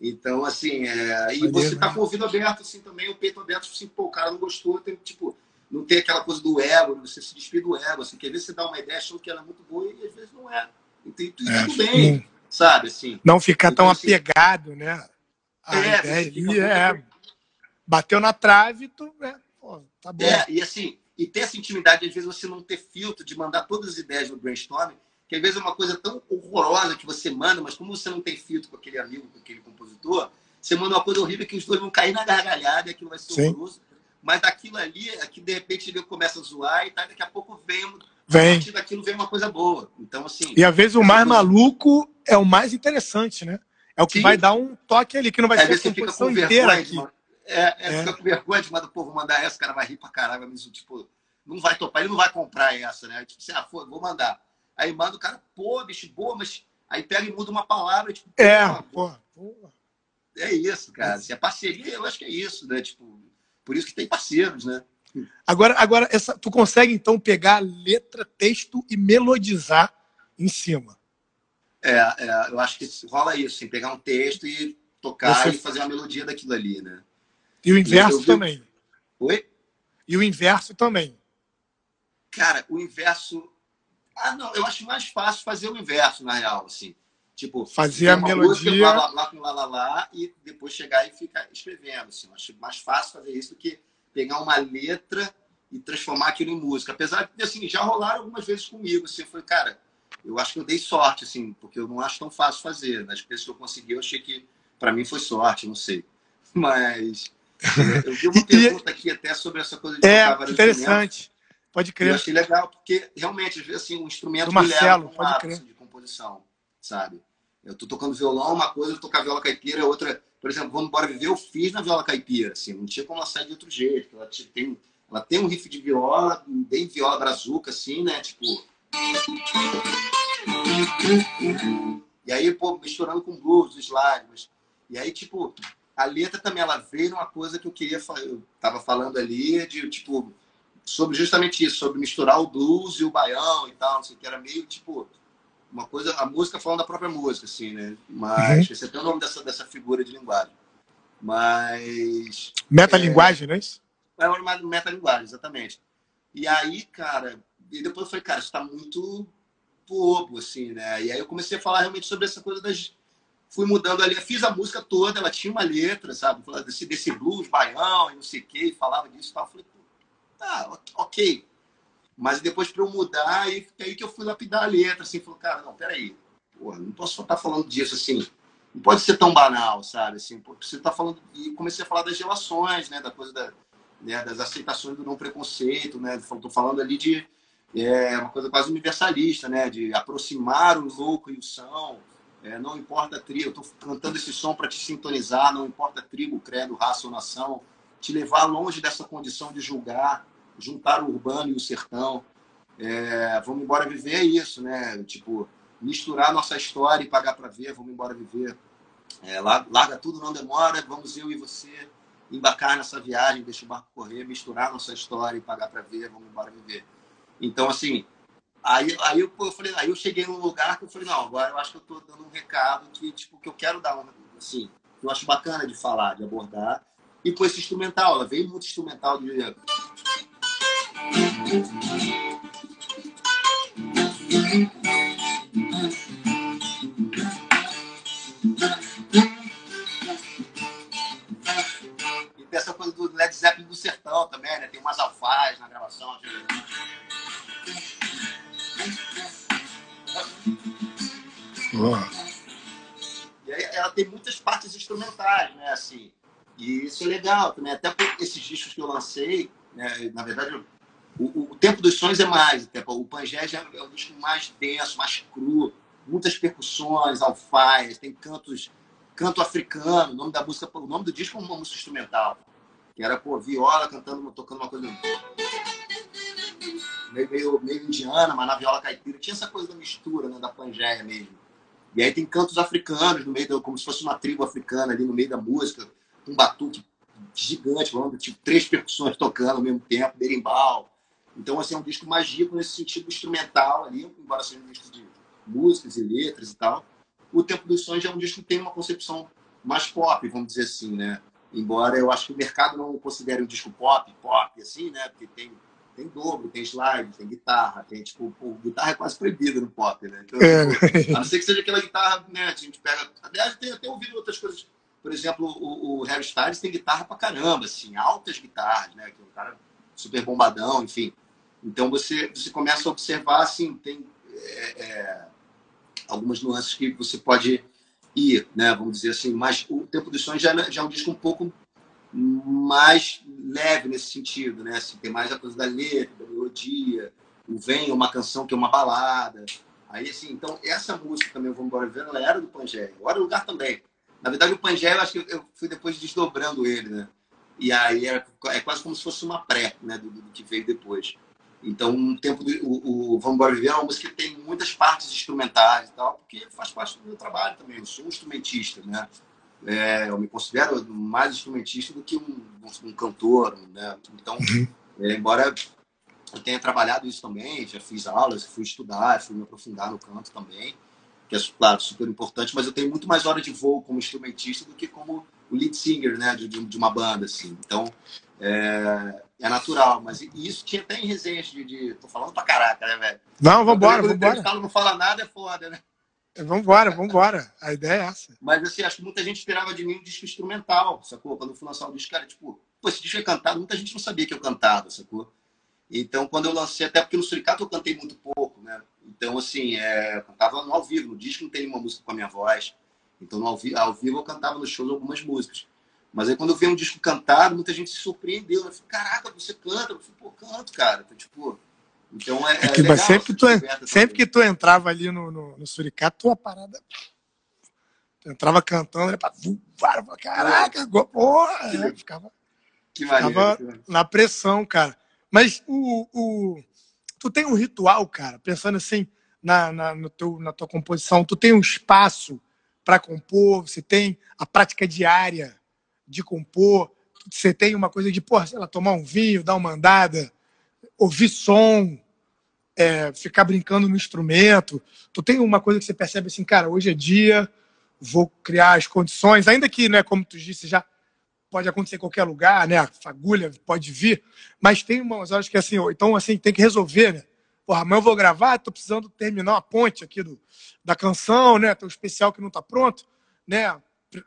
Então, assim, é... e você tá com o ouvido aberto, assim, também, o peito aberto, assim, pô, o cara não gostou, tem, tipo, não tem aquela coisa do ego, você se despir do ego, assim, que às vezes você dá uma ideia achando que ela é muito boa e às vezes não é. Então, tudo é, bem, sim. sabe, assim. Não ficar então, tão assim, apegado, né? A é, ideia é, bateu na trave, tu, é, pô, tá bom. É, e assim, e ter essa intimidade, às vezes você não ter filtro de mandar todas as ideias no brainstorming, que às vezes é uma coisa tão horrorosa que você manda, mas como você não tem filtro com aquele amigo, com aquele compositor, você manda uma coisa horrível que os dois vão cair na gargalhada, aquilo vai ser Sim. horroroso. Mas daquilo ali, aqui de repente ele começa a zoar e tá, daqui a pouco vem, vem. a partir daquilo vem uma coisa boa. Então, assim. E às vezes o mais coisa... maluco é o mais interessante, né? É o que Sim. vai dar um toque ali, que não vai ser a composição inteira aqui. É, é, é. fica com vergonha de mandar, pô, vou mandar essa, o cara vai rir pra caralho, mas tipo, não vai topar, ele não vai comprar essa, né? Tipo, assim, ah, vou mandar. Aí manda o cara, pô, bicho, boa, mas aí pega e muda uma palavra, tipo, é, pô, pô. É isso, cara. Se é parceria, eu acho que é isso, né? Tipo, por isso que tem parceiros, né? Agora, agora essa, tu consegue então pegar letra, texto e melodizar em cima. É, é, eu acho que rola isso, assim, pegar um texto e tocar Você... e fazer uma melodia daquilo ali, né? E o inverso vi... também. Oi? E o inverso também. Cara, o inverso. Ah, não, eu acho mais fácil fazer o inverso, na real, assim. Tipo, fazer a melodia. lá, lá, lá com lá, lá, lá, e depois chegar e ficar escrevendo. Assim. Eu acho mais fácil fazer isso do que pegar uma letra e transformar aquilo em música. Apesar de, assim, já rolaram algumas vezes comigo. Assim, eu falei, cara, eu acho que eu dei sorte, assim, porque eu não acho tão fácil fazer. Nas vezes que eu consegui, eu achei que para mim foi sorte, não sei. (laughs) Mas eu vi uma pergunta aqui até sobre essa coisa de é, tocar interessante. Pode crer. Eu achei legal, porque realmente, assim, um instrumento Do Marcelo, leva pode crer. de composição, sabe? Eu tô tocando violão, uma coisa, eu tocar viola caipira, outra. Por exemplo, vamos embora viver, eu fiz na viola caipira, assim, não tinha como ela sair de outro jeito. Ela tem, ela tem um riff de viola, bem viola brazuca, assim, né? Tipo. E aí, pô, misturando com blues, os lágrimas. E aí, tipo, a letra também, ela veio numa coisa que eu queria falar. Eu tava falando ali de, tipo, sobre justamente isso, sobre misturar o blues e o baião e tal, não sei o que. Era meio, tipo, uma coisa, a música falando da própria música, assim, né? Mas uhum. esse é até o nome dessa, dessa figura de linguagem. Mas. Metalinguagem, é, não é isso? É uma metalinguagem, exatamente. E aí, cara, e depois eu falei, cara, isso tá muito bobo, assim, né? E aí eu comecei a falar realmente sobre essa coisa das. Fui mudando ali, fiz a música toda, ela tinha uma letra, sabe? Desse, desse blues, baião e não sei o quê, falava disso e tal. Eu falei, tá, ok. Mas depois para eu mudar, aí, aí que eu fui lapidar a letra, assim, falou, cara, não, peraí, porra, não posso só estar tá falando disso, assim, não pode ser tão banal, sabe? Assim, você está falando, e comecei a falar das relações, né, da coisa da, né, das aceitações do não preconceito, né, estou falando ali de é, uma coisa quase universalista, né, de aproximar o louco e o são, é, não importa a tribo, eu estou cantando esse som para te sintonizar, não importa a tribo, credo, raça ou nação, te levar longe dessa condição de julgar, juntar o urbano e o sertão. É, vamos embora viver isso, né? Tipo, misturar nossa história e pagar para ver, vamos embora viver. É, larga tudo, não demora, vamos eu e você embarcar nessa viagem, deixa o barco correr, misturar nossa história e pagar para ver, vamos embora viver. Então, assim, aí, aí, eu, eu, falei, aí eu cheguei num lugar que eu falei, não, agora eu acho que eu estou dando um recado que, tipo, que eu quero dar, assim, que eu acho bacana de falar, de abordar. E com esse instrumental, ela veio muito instrumental de e tem essa coisa do Led Zeppelin do sertão também, né? Tem umas alfaz na gravação. E aí ela tem muitas partes instrumentais, né? Assim, e isso é legal também. Até esses discos que eu lancei, né? na verdade, o, o, Tempo dos Sonhos é mais. O Pangé já é um disco mais denso, mais cru, muitas percussões, alfaias, tem cantos, canto africano. O nome da música, o nome do disco é uma música instrumental, que era pô, viola cantando, tocando uma coisa meio, meio, meio indiana, mas na viola caipira. Tinha essa coisa da mistura, né, da Pangeia mesmo. E aí tem cantos africanos no meio, do, como se fosse uma tribo africana ali no meio da música, um batuque gigante, falando tipo três percussões tocando ao mesmo tempo, berimbau. Então, assim, é um disco mais rico nesse sentido instrumental ali, embora seja um disco de músicas e letras e tal. O Tempo dos Sonhos é um disco que tem uma concepção mais pop, vamos dizer assim, né? Embora eu acho que o mercado não considere um disco pop, pop, assim, né? Porque tem, tem dobro, tem slide, tem guitarra, tem, tipo, pô, guitarra é quase proibida no pop, né? Então, é. tipo, a não ser que seja aquela guitarra, né? A gente pega... Aliás, tem até ouvido outras coisas. Por exemplo, o, o Harry Styles tem guitarra pra caramba, assim, altas guitarras, né? Que é um cara super bombadão, enfim. Então você, você começa a observar, assim, tem é, é, algumas nuances que você pode ir, né? Vamos dizer assim, mas o Tempo dos Sonhos já, já é um disco um pouco mais leve nesse sentido, né? Assim, tem mais a coisa da letra, da melodia, o Vem é uma canção que é uma balada. Aí, assim, então, essa música também, Vamos Embora Vendo, ela era do Pangé. Agora o lugar também. Na verdade, o Pangé, eu acho que eu fui depois desdobrando ele, né? E aí é, é quase como se fosse uma pré, né? Do, do que veio depois. Então, um tempo do, o, o Vamos Embora Viver é uma música que tem muitas partes instrumentais e tal, porque faz parte do meu trabalho também. Eu sou um instrumentista, né? É, eu me considero mais instrumentista do que um, um cantor, né? Então, uhum. é, embora eu tenha trabalhado isso também, já fiz aulas, fui estudar, fui me aprofundar no canto também, que é, claro, super importante, mas eu tenho muito mais hora de voo como instrumentista do que como o lead singer, né, de, de uma banda, assim. Então, é, é natural, mas isso tinha até em resenhas de, de. Tô falando pra caraca, né, velho? Não, vambora, vambora. O não fala nada é foda, né? Vambora, vambora. A ideia é essa. Mas assim, acho que muita gente esperava de mim um disco instrumental, sacou? Quando eu fui lançar o disco, cara, tipo, pô, esse disco é cantado, muita gente não sabia que eu cantava, sacou? Então, quando eu lancei, até porque no Suricato eu cantei muito pouco, né? Então, assim, é, eu cantava no ao vivo, no disco não tem nenhuma música com a minha voz. Então, no ao, vivo, ao vivo eu cantava nos shows algumas músicas. Mas aí quando eu vi um disco cantado, muita gente se surpreendeu. Eu falei, caraca, você canta? Eu falei, pô, canto, cara. Então, tipo, então é, é, é legal, sempre, que tu, sempre que tu entrava ali no, no, no Suricato, tua parada. Tu entrava cantando, era pra voar, caraca, porra! Que, é, ficava que ficava na pressão, cara. Mas o, o, tu tem um ritual, cara, pensando assim na, na, no teu, na tua composição, tu tem um espaço para compor, você tem a prática diária de compor, você tem uma coisa de, pô, sei lá, tomar um vinho, dar uma andada, ouvir som. É, ficar brincando no instrumento? Tu tem uma coisa que você percebe assim, cara, hoje é dia, vou criar as condições, ainda que, né, como tu disse, já pode acontecer em qualquer lugar, né? A fagulha pode vir, mas tem umas horas que assim, então assim, tem que resolver, né? Porra, amanhã eu vou gravar, tô precisando terminar uma ponte aqui do, da canção, né? Tem um especial que não tá pronto, né?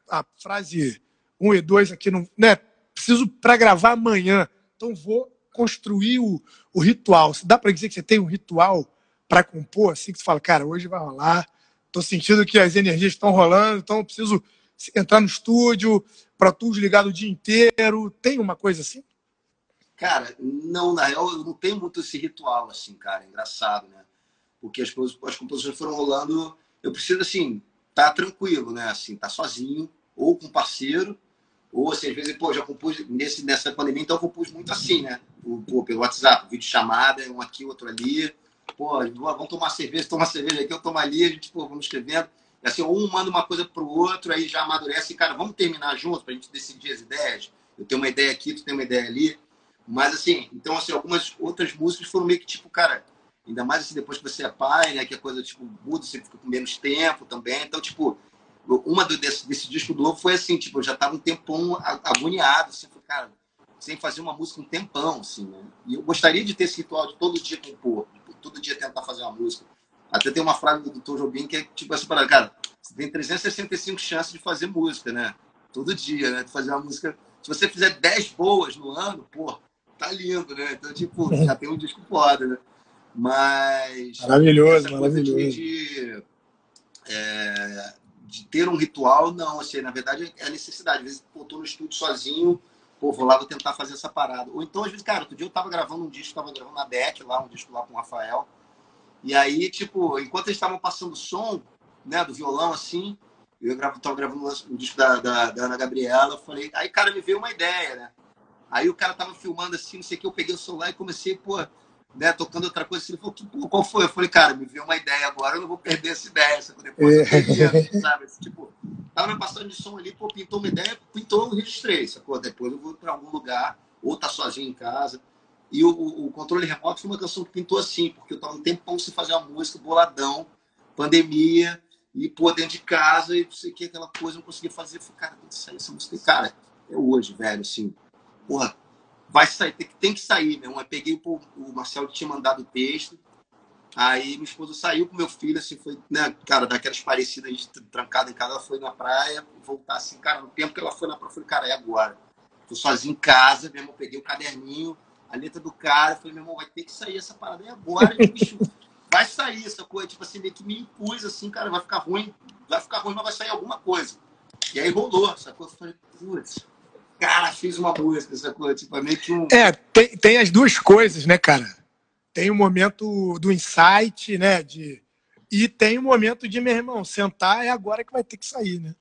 A frase 1 e 2 aqui não, né? Preciso para gravar amanhã. Então vou construir o, o ritual. Dá para dizer que você tem um ritual para compor, assim, que você fala, cara, hoje vai rolar, tô sentindo que as energias estão rolando, então eu preciso entrar no estúdio, para tudo ligado o dia inteiro. Tem uma coisa assim? Cara, não, na real, eu não tenho muito esse ritual, assim, cara. É engraçado, né? Porque as, as composições foram rolando. Eu preciso, assim, tá tranquilo, né? Assim, tá sozinho, ou com parceiro, ou assim, às vezes, pô, já compus nesse, nessa pandemia, então compus muito assim, né? Pô, pelo WhatsApp, vídeo chamada, um aqui, outro ali. Pô, vamos tomar cerveja, tomar cerveja aqui, eu tomo ali, a gente, pô, vamos escrevendo. Assim, um manda uma coisa pro outro, aí já amadurece, e, cara, vamos terminar juntos pra gente decidir as ideias. Eu tenho uma ideia aqui, tu tem uma ideia ali. Mas assim, então assim, algumas outras músicas foram meio que tipo, cara, ainda mais assim, depois que você é pai, né, que a coisa tipo muda, você fica com menos tempo também. Então, tipo, uma do, desse, desse disco novo foi assim, tipo, eu já tava um tempão agoniado, assim, cara, sem fazer uma música um tempão, assim, né? E eu gostaria de ter esse ritual de todo dia compor, todo dia tentar fazer uma música. Até tem uma frase do Dr. Jobim que é tipo assim, para cara, você tem 365 chances de fazer música, né? Todo dia, né? De fazer uma música. Se você fizer 10 boas no ano, pô, tá lindo, né? Então, tipo, (laughs) já tem um disco foda, né? Mas. Maravilhoso, maravilhoso. De, é, de ter um ritual, não, assim, na verdade é a necessidade. Às vezes, pô, tô no estúdio sozinho, pô, vou lá, vou tentar fazer essa parada. Ou então, às vezes, cara, outro dia eu tava gravando um disco, tava gravando na Beck lá, um disco lá com o Rafael. E aí, tipo, enquanto eles estavam passando som, né, do violão, assim, eu gravo, tava gravando um disco da, da, da Ana Gabriela, eu falei, aí, cara, me veio uma ideia, né? Aí o cara tava filmando assim, não sei o que, eu peguei o celular e comecei, pô, né, tocando outra coisa. Assim, ele falou, qual foi? Eu falei, cara, me veio uma ideia agora, eu não vou perder essa ideia. Sabe? Depois eu perdi, sabe? Tipo, tava na passagem de som ali, pô, pintou uma ideia, pintou, eu registrei, sacou? Depois eu vou para algum lugar, ou tá sozinho em casa. E o, o, controle remoto foi uma canção que pintou assim, porque eu tava um tempão sem fazer uma música, boladão, pandemia, e pô, dentro de casa, e não sei o que, aquela coisa, eu não conseguia fazer. Eu falei, cara, tem que sair essa música. Cara, é hoje, velho, assim, porra, vai sair, tem, tem que sair, meu. Eu peguei o, o Marcelo tinha mandado o texto, aí minha esposa saiu com meu filho, assim, foi, né, cara, daquelas parecidas, gente trancada em casa, ela foi na praia, voltar assim, cara, no tempo que ela foi na praia, eu falei, cara, é agora. Tô sozinho em casa, meu irmão, peguei o caderninho, a letra do cara, falei, meu irmão, vai ter que sair essa parada, é agora, (laughs) bicho, vai sair essa coisa, tipo assim, meio que me impus, assim, cara, vai ficar ruim, vai ficar ruim, mas vai sair alguma coisa. E aí rolou, sacou? Eu falei, putz, cara, fiz uma música, coisa, tipo, é meio que um. É, tem, tem as duas coisas, né, cara? Tem o momento do insight, né? De... E tem o momento de, meu irmão, sentar é agora que vai ter que sair, né?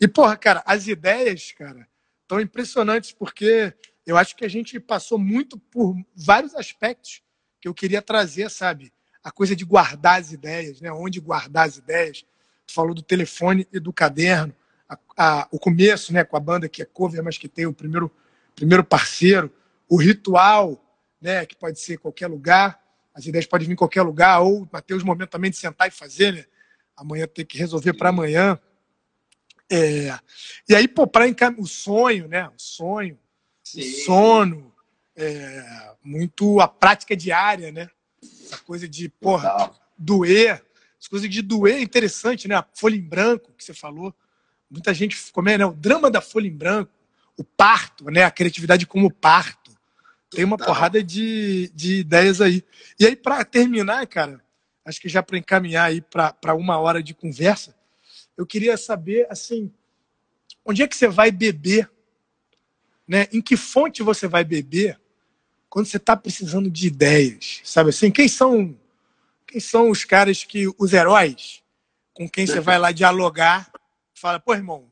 E, porra, cara, as ideias, cara, estão impressionantes, porque eu acho que a gente passou muito por vários aspectos que eu queria trazer, sabe? A coisa de guardar as ideias, né? Onde guardar as ideias. Tu falou do telefone e do caderno a, a, o começo, né, com a banda que é cover, mas que tem o primeiro, primeiro parceiro, o ritual, né, que pode ser qualquer lugar, as ideias podem vir em qualquer lugar, ou ter os momentos também de sentar e fazer, né? Amanhã ter que resolver para amanhã. É, e aí, pô, para o sonho, né? O sonho, Sim. o sono, é, muito a prática diária, né? Essa coisa de, porra, Total. doer. Essa coisa de doer é interessante, né? A folha em branco que você falou muita gente como é, né? O drama da folha em branco, o parto, né? A criatividade como parto. Tem uma porrada de, de ideias aí. E aí, para terminar, cara, acho que já para encaminhar aí para uma hora de conversa, eu queria saber, assim, onde é que você vai beber? Né? Em que fonte você vai beber quando você está precisando de ideias? Sabe assim? Quem são, quem são os caras que, os heróis, com quem você vai lá dialogar fala, pô, irmão,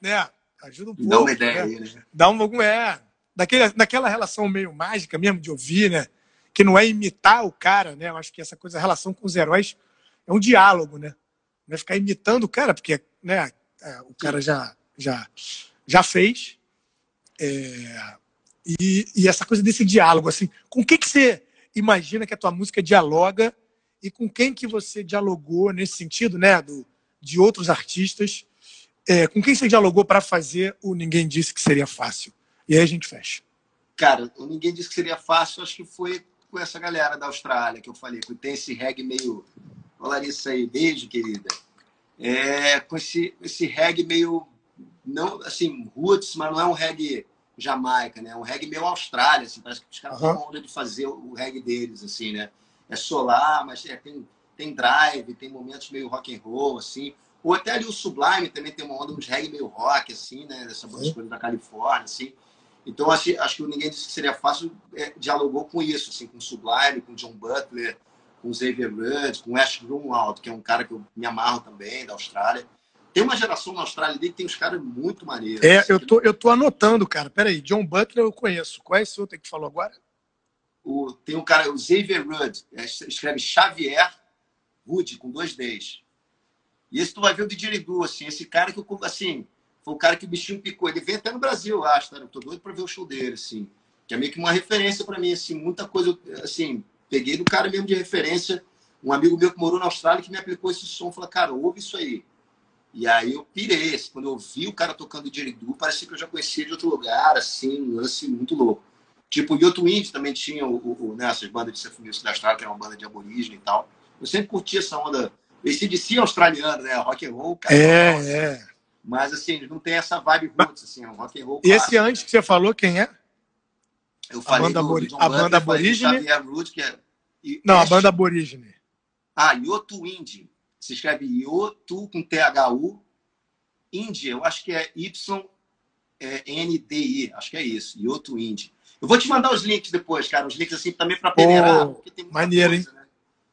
né? Ajuda um pouco. Dá uma ideia né? aí, né? Dá uma, é, daquele, daquela relação meio mágica mesmo de ouvir, né? Que não é imitar o cara, né? Eu acho que essa coisa, a relação com os heróis é um diálogo, né? Não é ficar imitando o cara, porque né, é, o cara já, já, já fez. É, e, e, essa coisa desse diálogo, assim, com o que, que você imagina que a tua música dialoga e com quem que você dialogou nesse sentido, né, do, de outros artistas, é, com quem você dialogou para fazer o Ninguém Disse Que Seria Fácil? E aí a gente fecha. Cara, o Ninguém Disse Que Seria Fácil, acho que foi com essa galera da Austrália que eu falei, que tem esse reggae meio... Ô, Larissa aí, beijo, querida. É, com esse, esse reggae meio, não, assim, roots, mas não é um reggae Jamaica, né? É um reggae meio Austrália, assim, parece que os caras uhum. têm onda de fazer o reggae deles, assim, né? É solar, mas é, tem, tem drive, tem momentos meio rock and roll, assim. Ou até ali o Sublime também tem uma onda, uns reggae meio rock, assim, né? Dessa banda da Califórnia, assim. Então, acho, acho que ninguém disse que seria fácil, é, dialogou com isso, assim, com o Sublime, com o John Butler, com o Xavier Rudd, com o Ash Grunwald, que é um cara que eu me amarro também, da Austrália. Tem uma geração na Austrália ali que tem uns caras muito maneiros. É, assim, eu, tô, eu tô anotando, cara. Peraí, John Butler eu conheço. Qual é esse outro que falou agora? O, tem um cara, o Xavier Rudd, é, escreve Xavier Rudd, com dois Ds. E esse tu vai ver o Didgeridoo, assim, esse cara que eu, assim, foi o cara que o bichinho picou. Ele veio até no Brasil, eu acho, tá? Eu tô doido pra ver o show dele, assim. Que é meio que uma referência para mim, assim, muita coisa, assim, peguei do cara mesmo de referência. Um amigo meu que morou na Austrália que me aplicou esse som, falou, cara, ouve isso aí. E aí eu pirei. Assim, quando eu vi o cara tocando didgeridoo, parecia que eu já conhecia de outro lugar, assim, um lance muito louco. Tipo, o Yoto também tinha o, o, né, essas bandas de surf music da Austrália, que era uma banda de aborígene e tal. Eu sempre curti essa onda. Esse de si australiano, né? Rock and roll, cara. É, nossa. é. Mas assim, não tem essa vibe roots, assim, é um rock and roll. E esse antes que você falou, quem é? Eu falei a banda, do, do a banda aborígene. Root, que é, não, a banda aborígene. Ah, Yoto Indie. Se escreve Yotu com T-H-U. Indie, eu acho que é Y-N-D-I. Acho que é isso. Yoto Indie. Eu vou te mandar os links depois, cara. Os links assim também para peneirar. Oh, maneiro, coisa, hein? Né?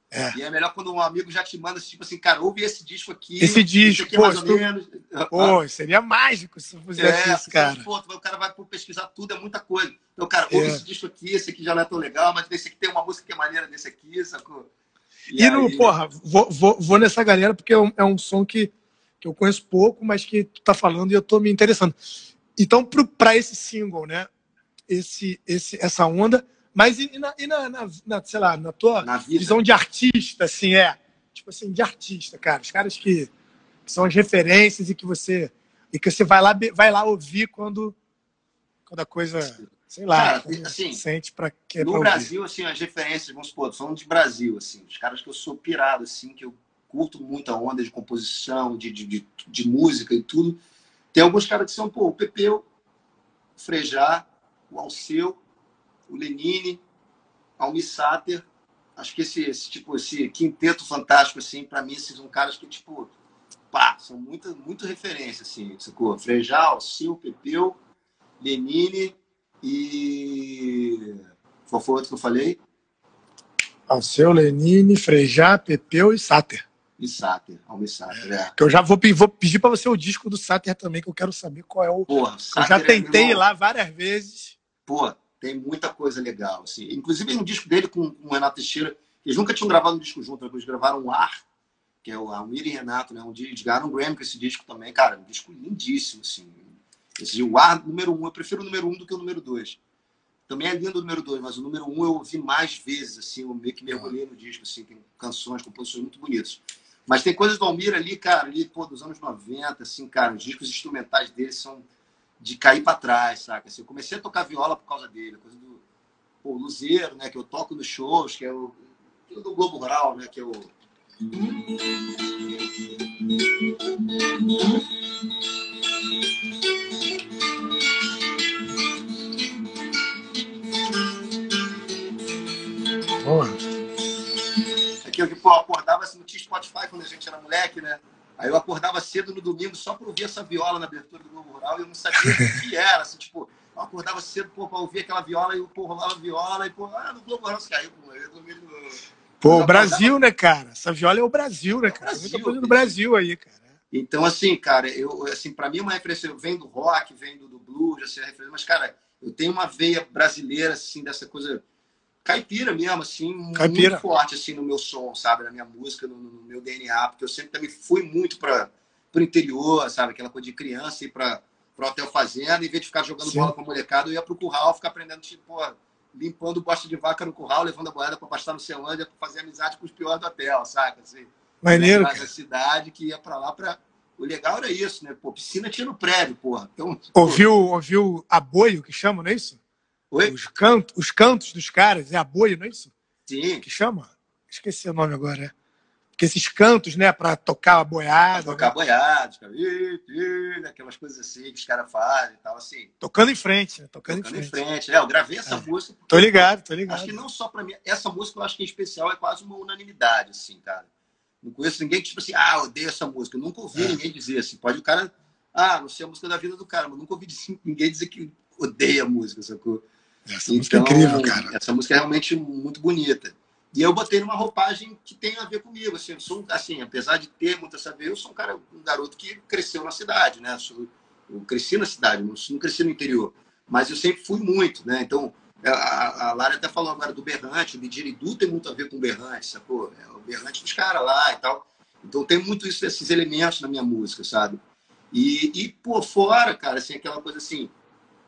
É. E é melhor quando um amigo já te manda, tipo assim, cara, ouve esse disco aqui. Esse disco, aqui, pô, mais ou menos. Pô, seria mágico se fizesse é, isso, cara. Pô, o cara vai pesquisar tudo, é muita coisa. Então, cara, ouve é. esse disco aqui, esse aqui já não é tão legal, mas esse aqui tem uma música que é maneira desse aqui, sacou? E, e no, porra, vou, vou, vou, nessa galera porque é um, é um som que, que eu conheço pouco, mas que tu tá falando e eu tô me interessando. Então, para esse single, né? Esse, esse, essa onda. Mas e, na, e na, na, na, sei lá, na tua na visão de artista, assim, é. Tipo assim, de artista, cara. Os caras que, que são as referências e que você. E que você vai lá, vai lá ouvir quando, quando a coisa sei lá, cara, assim, sente para que No Brasil, assim, as referências, vamos supor, falando de Brasil, assim, os caras que eu sou pirado, assim, que eu curto muito a onda de composição, de, de, de, de música e tudo. Tem alguns caras que são, pô, o Pepeu, o Frejá, o Alceu, o Lenine, Almi Sater. Acho que esse, esse, tipo, esse quinteto fantástico, assim, para mim, esses são caras que, tipo, pá, são muito, muito referência, assim, sacou? Frejá, Alceu, Pepeu, Lenine, e. Qual foi o outro que eu falei? Alceu, Lenine, Frejá, Pepeu e Sáter. E Sáter, Almir Sáter, é. Que eu já vou, vou pedir para você o disco do Sáter também, que eu quero saber qual é o. Porra, eu já é tentei é ir lá várias vezes. Pô, tem muita coisa legal. Assim. Inclusive, um disco dele com, com o Renato Teixeira, eles nunca tinham gravado um disco junto, né? eles gravaram o Ar, que é o Almir e Renato, né? Dia eles ganharam um Grammy com esse disco também, cara, um disco lindíssimo, assim. Esse o ar número um, eu prefiro o número um do que o número dois. Também é lindo o número dois, mas o número um eu ouvi mais vezes, assim, eu meio que mergulhei no disco, assim, tem canções, composições muito bonitas. Mas tem coisas do Almir ali, cara, ali, pô, dos anos 90, assim, cara, os discos instrumentais dele são de cair para trás, saca? Assim, eu comecei a tocar viola por causa dele, coisa do pô, Luzeiro, né, que eu toco nos shows, que é o do Globo Rural, né, que é o Porra. Aqui eu pô, acordava assim, não tinha Spotify quando a gente era moleque, né? Aí eu acordava cedo no domingo só para ouvir essa viola na abertura do Globo Rural e eu não sabia o que era, assim, tipo, eu acordava cedo para ouvir aquela viola e o pô, rolava a viola e pô, ah, no Globo Rural você caiu, pô, eu dormi no... Pô, o Brasil, né, cara? Essa viola é o Brasil, né, cara? É Muita coisa do Brasil aí, cara. Então, assim, cara, eu, assim, para mim é uma referência, eu venho do rock, venho do, do blues, assim, referência, mas, cara, eu tenho uma veia brasileira, assim, dessa coisa caipira mesmo, assim, caipira. muito forte, assim, no meu som, sabe? Na minha música, no, no meu DNA, porque eu sempre também fui muito para o interior, sabe? Aquela coisa de criança ir para o hotel fazenda, em vez de ficar jogando Sim. bola com a molecada, eu ia pro curral, ficar aprendendo, tipo, limpando bosta de vaca no curral, levando a boiada para pastar no Ceilândia para fazer amizade com os piores do hotel, saca? Assim, Maneiro. Da cidade que ia para lá para. O legal era isso, né? Pô, piscina tinha no prédio, porra. Então, ouviu, ouviu aboio, que chama, não é isso? Oi? Os, canto, os cantos dos caras, é aboio, não é isso? Sim. Que chama? Esqueci o nome agora. Porque esses cantos, né, para tocar a boiada. Pra tocar né? boiada, aquelas coisas assim que os caras fazem e tal, assim. Tocando em frente, né? Tocando, Tocando em frente. em frente. É, eu gravei essa É. música. Tô ligado, tô ligado. Acho que não só pra mim. Essa música eu acho que em especial é quase uma unanimidade, assim, cara. Não conheço ninguém que, tipo assim, ah, odeio essa música. Eu nunca ouvi É. ninguém dizer assim. Pode o cara, ah, não sei a música da vida do cara, mas nunca ouvi ninguém dizer que odeia a música, sacou? Essa música é incrível, cara. Essa música é realmente muito bonita. E eu botei numa roupagem que tem a ver comigo. Assim, eu sou, assim, apesar de ter muito a saber, eu sou um cara, um garoto que cresceu na cidade, né? Eu, sou- eu cresci na cidade, não, não cresci no interior. Mas eu sempre fui muito, né? Então, a, a Lara até falou agora do Berrante, o Didiridu tem muito a ver com o Berrante, sacou? É o Berrante dos caras lá e tal. Então tem muito isso, esses elementos na minha música, sabe? E, e por fora, cara, assim, aquela coisa assim,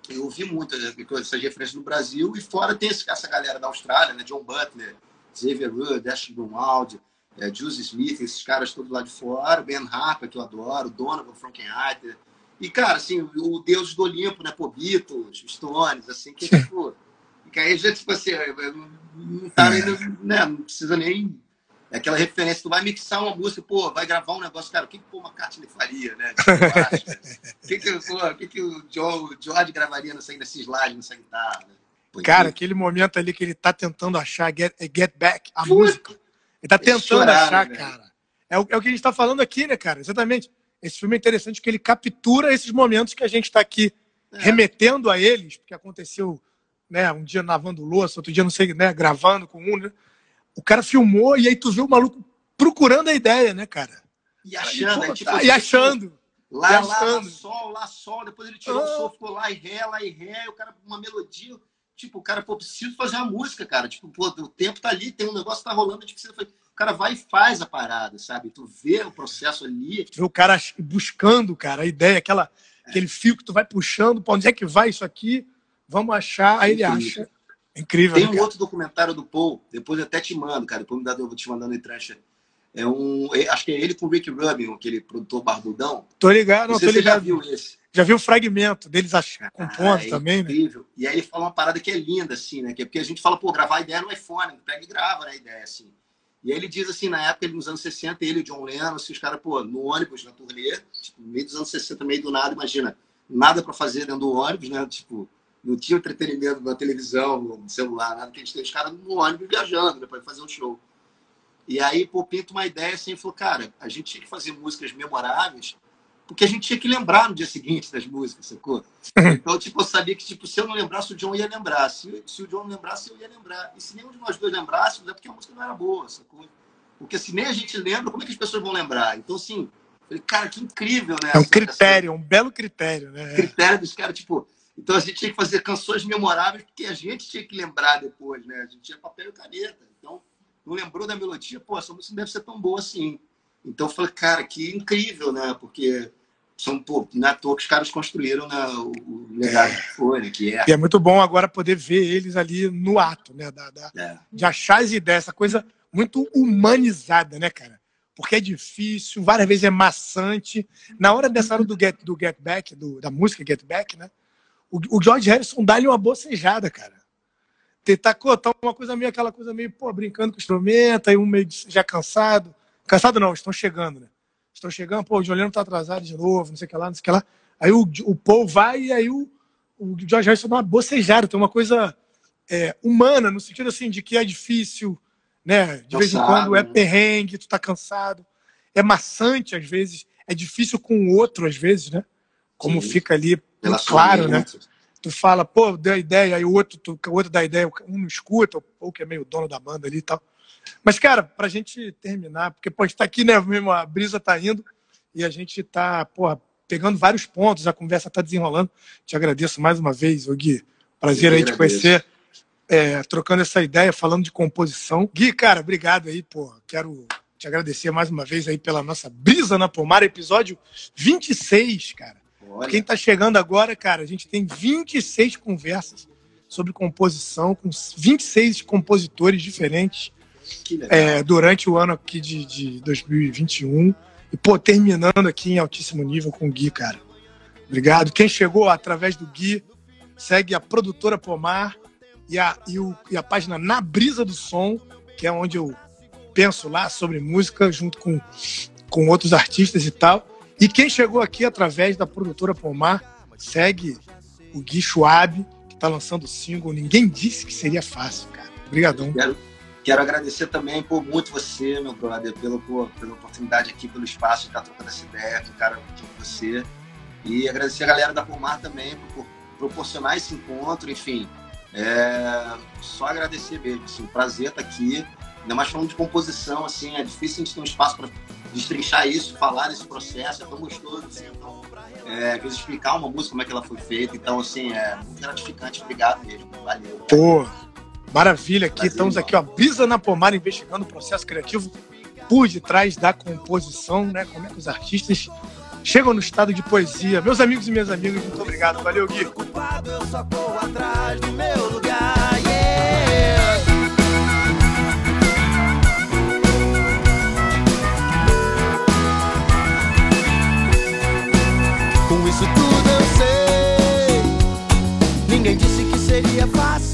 eu ouvi muito essas referências no Brasil e fora tem essa galera da Austrália, né? John Butler, Xavier Rudd, Ash Grunwald, é, Juice Smith, esses caras todos lá de fora, Ben Harper, que eu adoro, Donovan Frankenheiter. E, cara, assim, o Deus do Olimpo, né? Pô, Beatles, Stones, assim, que, (laughs) tipo... Que aí, já, tipo assim, não, não tá nem, né? Não precisa nem... É aquela referência, tu vai mixar uma música, pô, vai gravar um negócio, cara, o que que o McCartney faria, né? (laughs) O que que, pô, o que, que o, Joe, George gravaria nessa, nesse slide, nessa guitarra, né? Pô, Cara, aquele momento ali que ele tá tentando achar Get, Get Back, a Puta. música. Ele tá tentando chorar, achar, né, cara. É o, é o que a gente tá falando aqui, né, cara? Exatamente. Esse filme é interessante porque ele captura esses momentos que a gente tá aqui É. remetendo a eles, porque aconteceu, né, um dia lavando louça, outro dia, não sei, né, gravando com um, né? O cara filmou e aí tu vê o maluco procurando a ideia, né, cara? E achando, Aí, aí, pô, tipo, tá- assim, e achando. Lá, E lá, lá, sol, lá, sol. Depois ele tirou Ah. o sol, ficou lá e ré, lá e ré. E o cara, uma melodia. Tipo, o cara, pô, preciso fazer uma música, cara. Tipo, pô, o tempo tá ali, tem um negócio que tá rolando, gente precisa fazer. O cara vai e faz a parada, sabe? Tu vê o processo ali. Tu vê o cara buscando, cara, a ideia, aquela, aquele fio que tu vai puxando, pra onde é que vai isso aqui? Vamos achar, aí ele acha. Incrível, Tem né, um cara? outro documentário do Paul, depois eu até te mando, cara. Depois me dá, eu vou te mandando em trancha. É um. é- Acho que é ele com o Rick Rubin, aquele produtor barbudão. Tô ligado, Não, não, tô você já ligado. viu esse. Já vi o fragmento deles ach... compondo Ah, é também, né? incrível. E aí ele fala uma parada que é linda, assim, né? Que é porque a gente fala, pô, gravar a ideia no iPhone, pega e grava né, a ideia, assim. E aí ele diz assim, na época, ele, nos anos 60, ele e o John Lennon, assim, os caras, pô, no ônibus, na turnê, tipo, no meio dos anos 60, meio do nada, imagina, nada pra fazer dentro do ônibus, né? Tipo, não tinha entretenimento na televisão, no celular, nada, que a gente tem os caras no ônibus viajando, né, pra fazer um show. E aí, pô, pinta uma ideia assim, falou, cara, a gente tinha que fazer músicas memoráveis, porque a gente tinha que lembrar no dia seguinte das músicas, sacou? Então, tipo, eu sabia que, tipo, se eu não lembrasse, o John ia lembrar. Se, se o John não lembrasse, eu ia lembrar. E se nenhum de nós dois lembrássemos, é porque a música não era boa, sacou? Porque se nem a gente lembra, como é que as pessoas vão lembrar? Então, assim, falei, cara, que incrível, né? É um essa- critério, um belo critério, né? essa critério dos caras, tipo... Então, a gente tinha que fazer canções memoráveis, porque a gente tinha que lembrar depois, né? A gente tinha papel e caneta. Então, não lembrou da melodia, pô, essa música não deve ser tão boa assim. Então, eu falei, cara, que incrível, né? Porque são, pô, não é toa que os caras construíram né, o, o legado que foi, né? Que é. E é muito bom agora poder ver eles ali no ato, né? Da, da- é. de achar as ideias, essa coisa muito humanizada, né, cara? Porque é difícil, várias vezes é maçante. Na hora dessa hora do Get, do get Back, do- da música Get Back, né? O, o George Harrison dá-lhe uma bocejada, cara. Tentar tá uma coisa meio, aquela coisa meio, pô, brincando com o instrumento, aí um meio já cansado. Cansado não, estão chegando, né? Estão chegando, pô, o Juliano tá atrasado de novo, não sei o que lá, não sei o que lá. Aí o, o Paul vai e aí o, o George Harrison dá uma bocejada, tem uma coisa é, humana, no sentido assim, de que é difícil, né? De vez em quando é né? perrengue, tu tá cansado. É maçante às vezes, é difícil com o outro às vezes, né? Como Sim. fica ali claro, né? Tu fala, pô, deu a ideia, aí o outro, tu, o outro dá ideia, um não escuta, ou que é meio dono da banda ali e tal. Mas, cara, pra gente terminar, porque pode estar aqui, né? Mesmo a brisa tá indo e a gente tá, porra, pegando vários pontos, a conversa tá desenrolando. Te agradeço mais uma vez, ô Gui. Prazer Eu aí te conhecer, é, trocando essa ideia, falando de composição. Gui, cara, obrigado aí, pô. Quero te agradecer mais uma vez aí pela nossa Brisa na Pomara, episódio 26, cara. Olha, Quem tá chegando agora, cara, a gente tem 26 conversas sobre composição com 26 compositores diferentes é, durante o ano aqui de, de 2021. E, pô, terminando aqui em altíssimo nível com o Gui, cara. Obrigado. Quem chegou através do Gui, segue a produtora Pomar e a, e, o, e a página Na Brisa do Som, que é onde eu penso lá sobre música junto com, com outros artistas e tal. E quem chegou aqui através da produtora Pomar, segue o Gui Schwab, que está lançando o single. Ninguém disse que seria fácil, cara. Obrigadão. Quero, quero agradecer também por muito você, meu brother, pelo, por, pela oportunidade aqui, pelo espaço de estar trocando essa ideia, com cara com você. E agradecer a galera da Pomar também por proporcionar esse encontro, enfim. É, só agradecer mesmo, assim, prazer estar aqui. Ainda mais falando de composição, assim, é difícil a gente ter um espaço para destrinchar isso, falar desse processo, é tão gostoso, assim, então, é, às vezes explicar uma música, como é que ela foi feita, então, assim, é muito gratificante, obrigado mesmo, valeu. Pô, maravilha aqui, Prazer, estamos irmão. aqui, ó, Brisa na Pomar, investigando o processo criativo por detrás da composição, né, como é que os artistas chegam no estado de poesia. Meus amigos e minhas amigas, muito obrigado, valeu, Gui. Ninguém disse que seria fácil.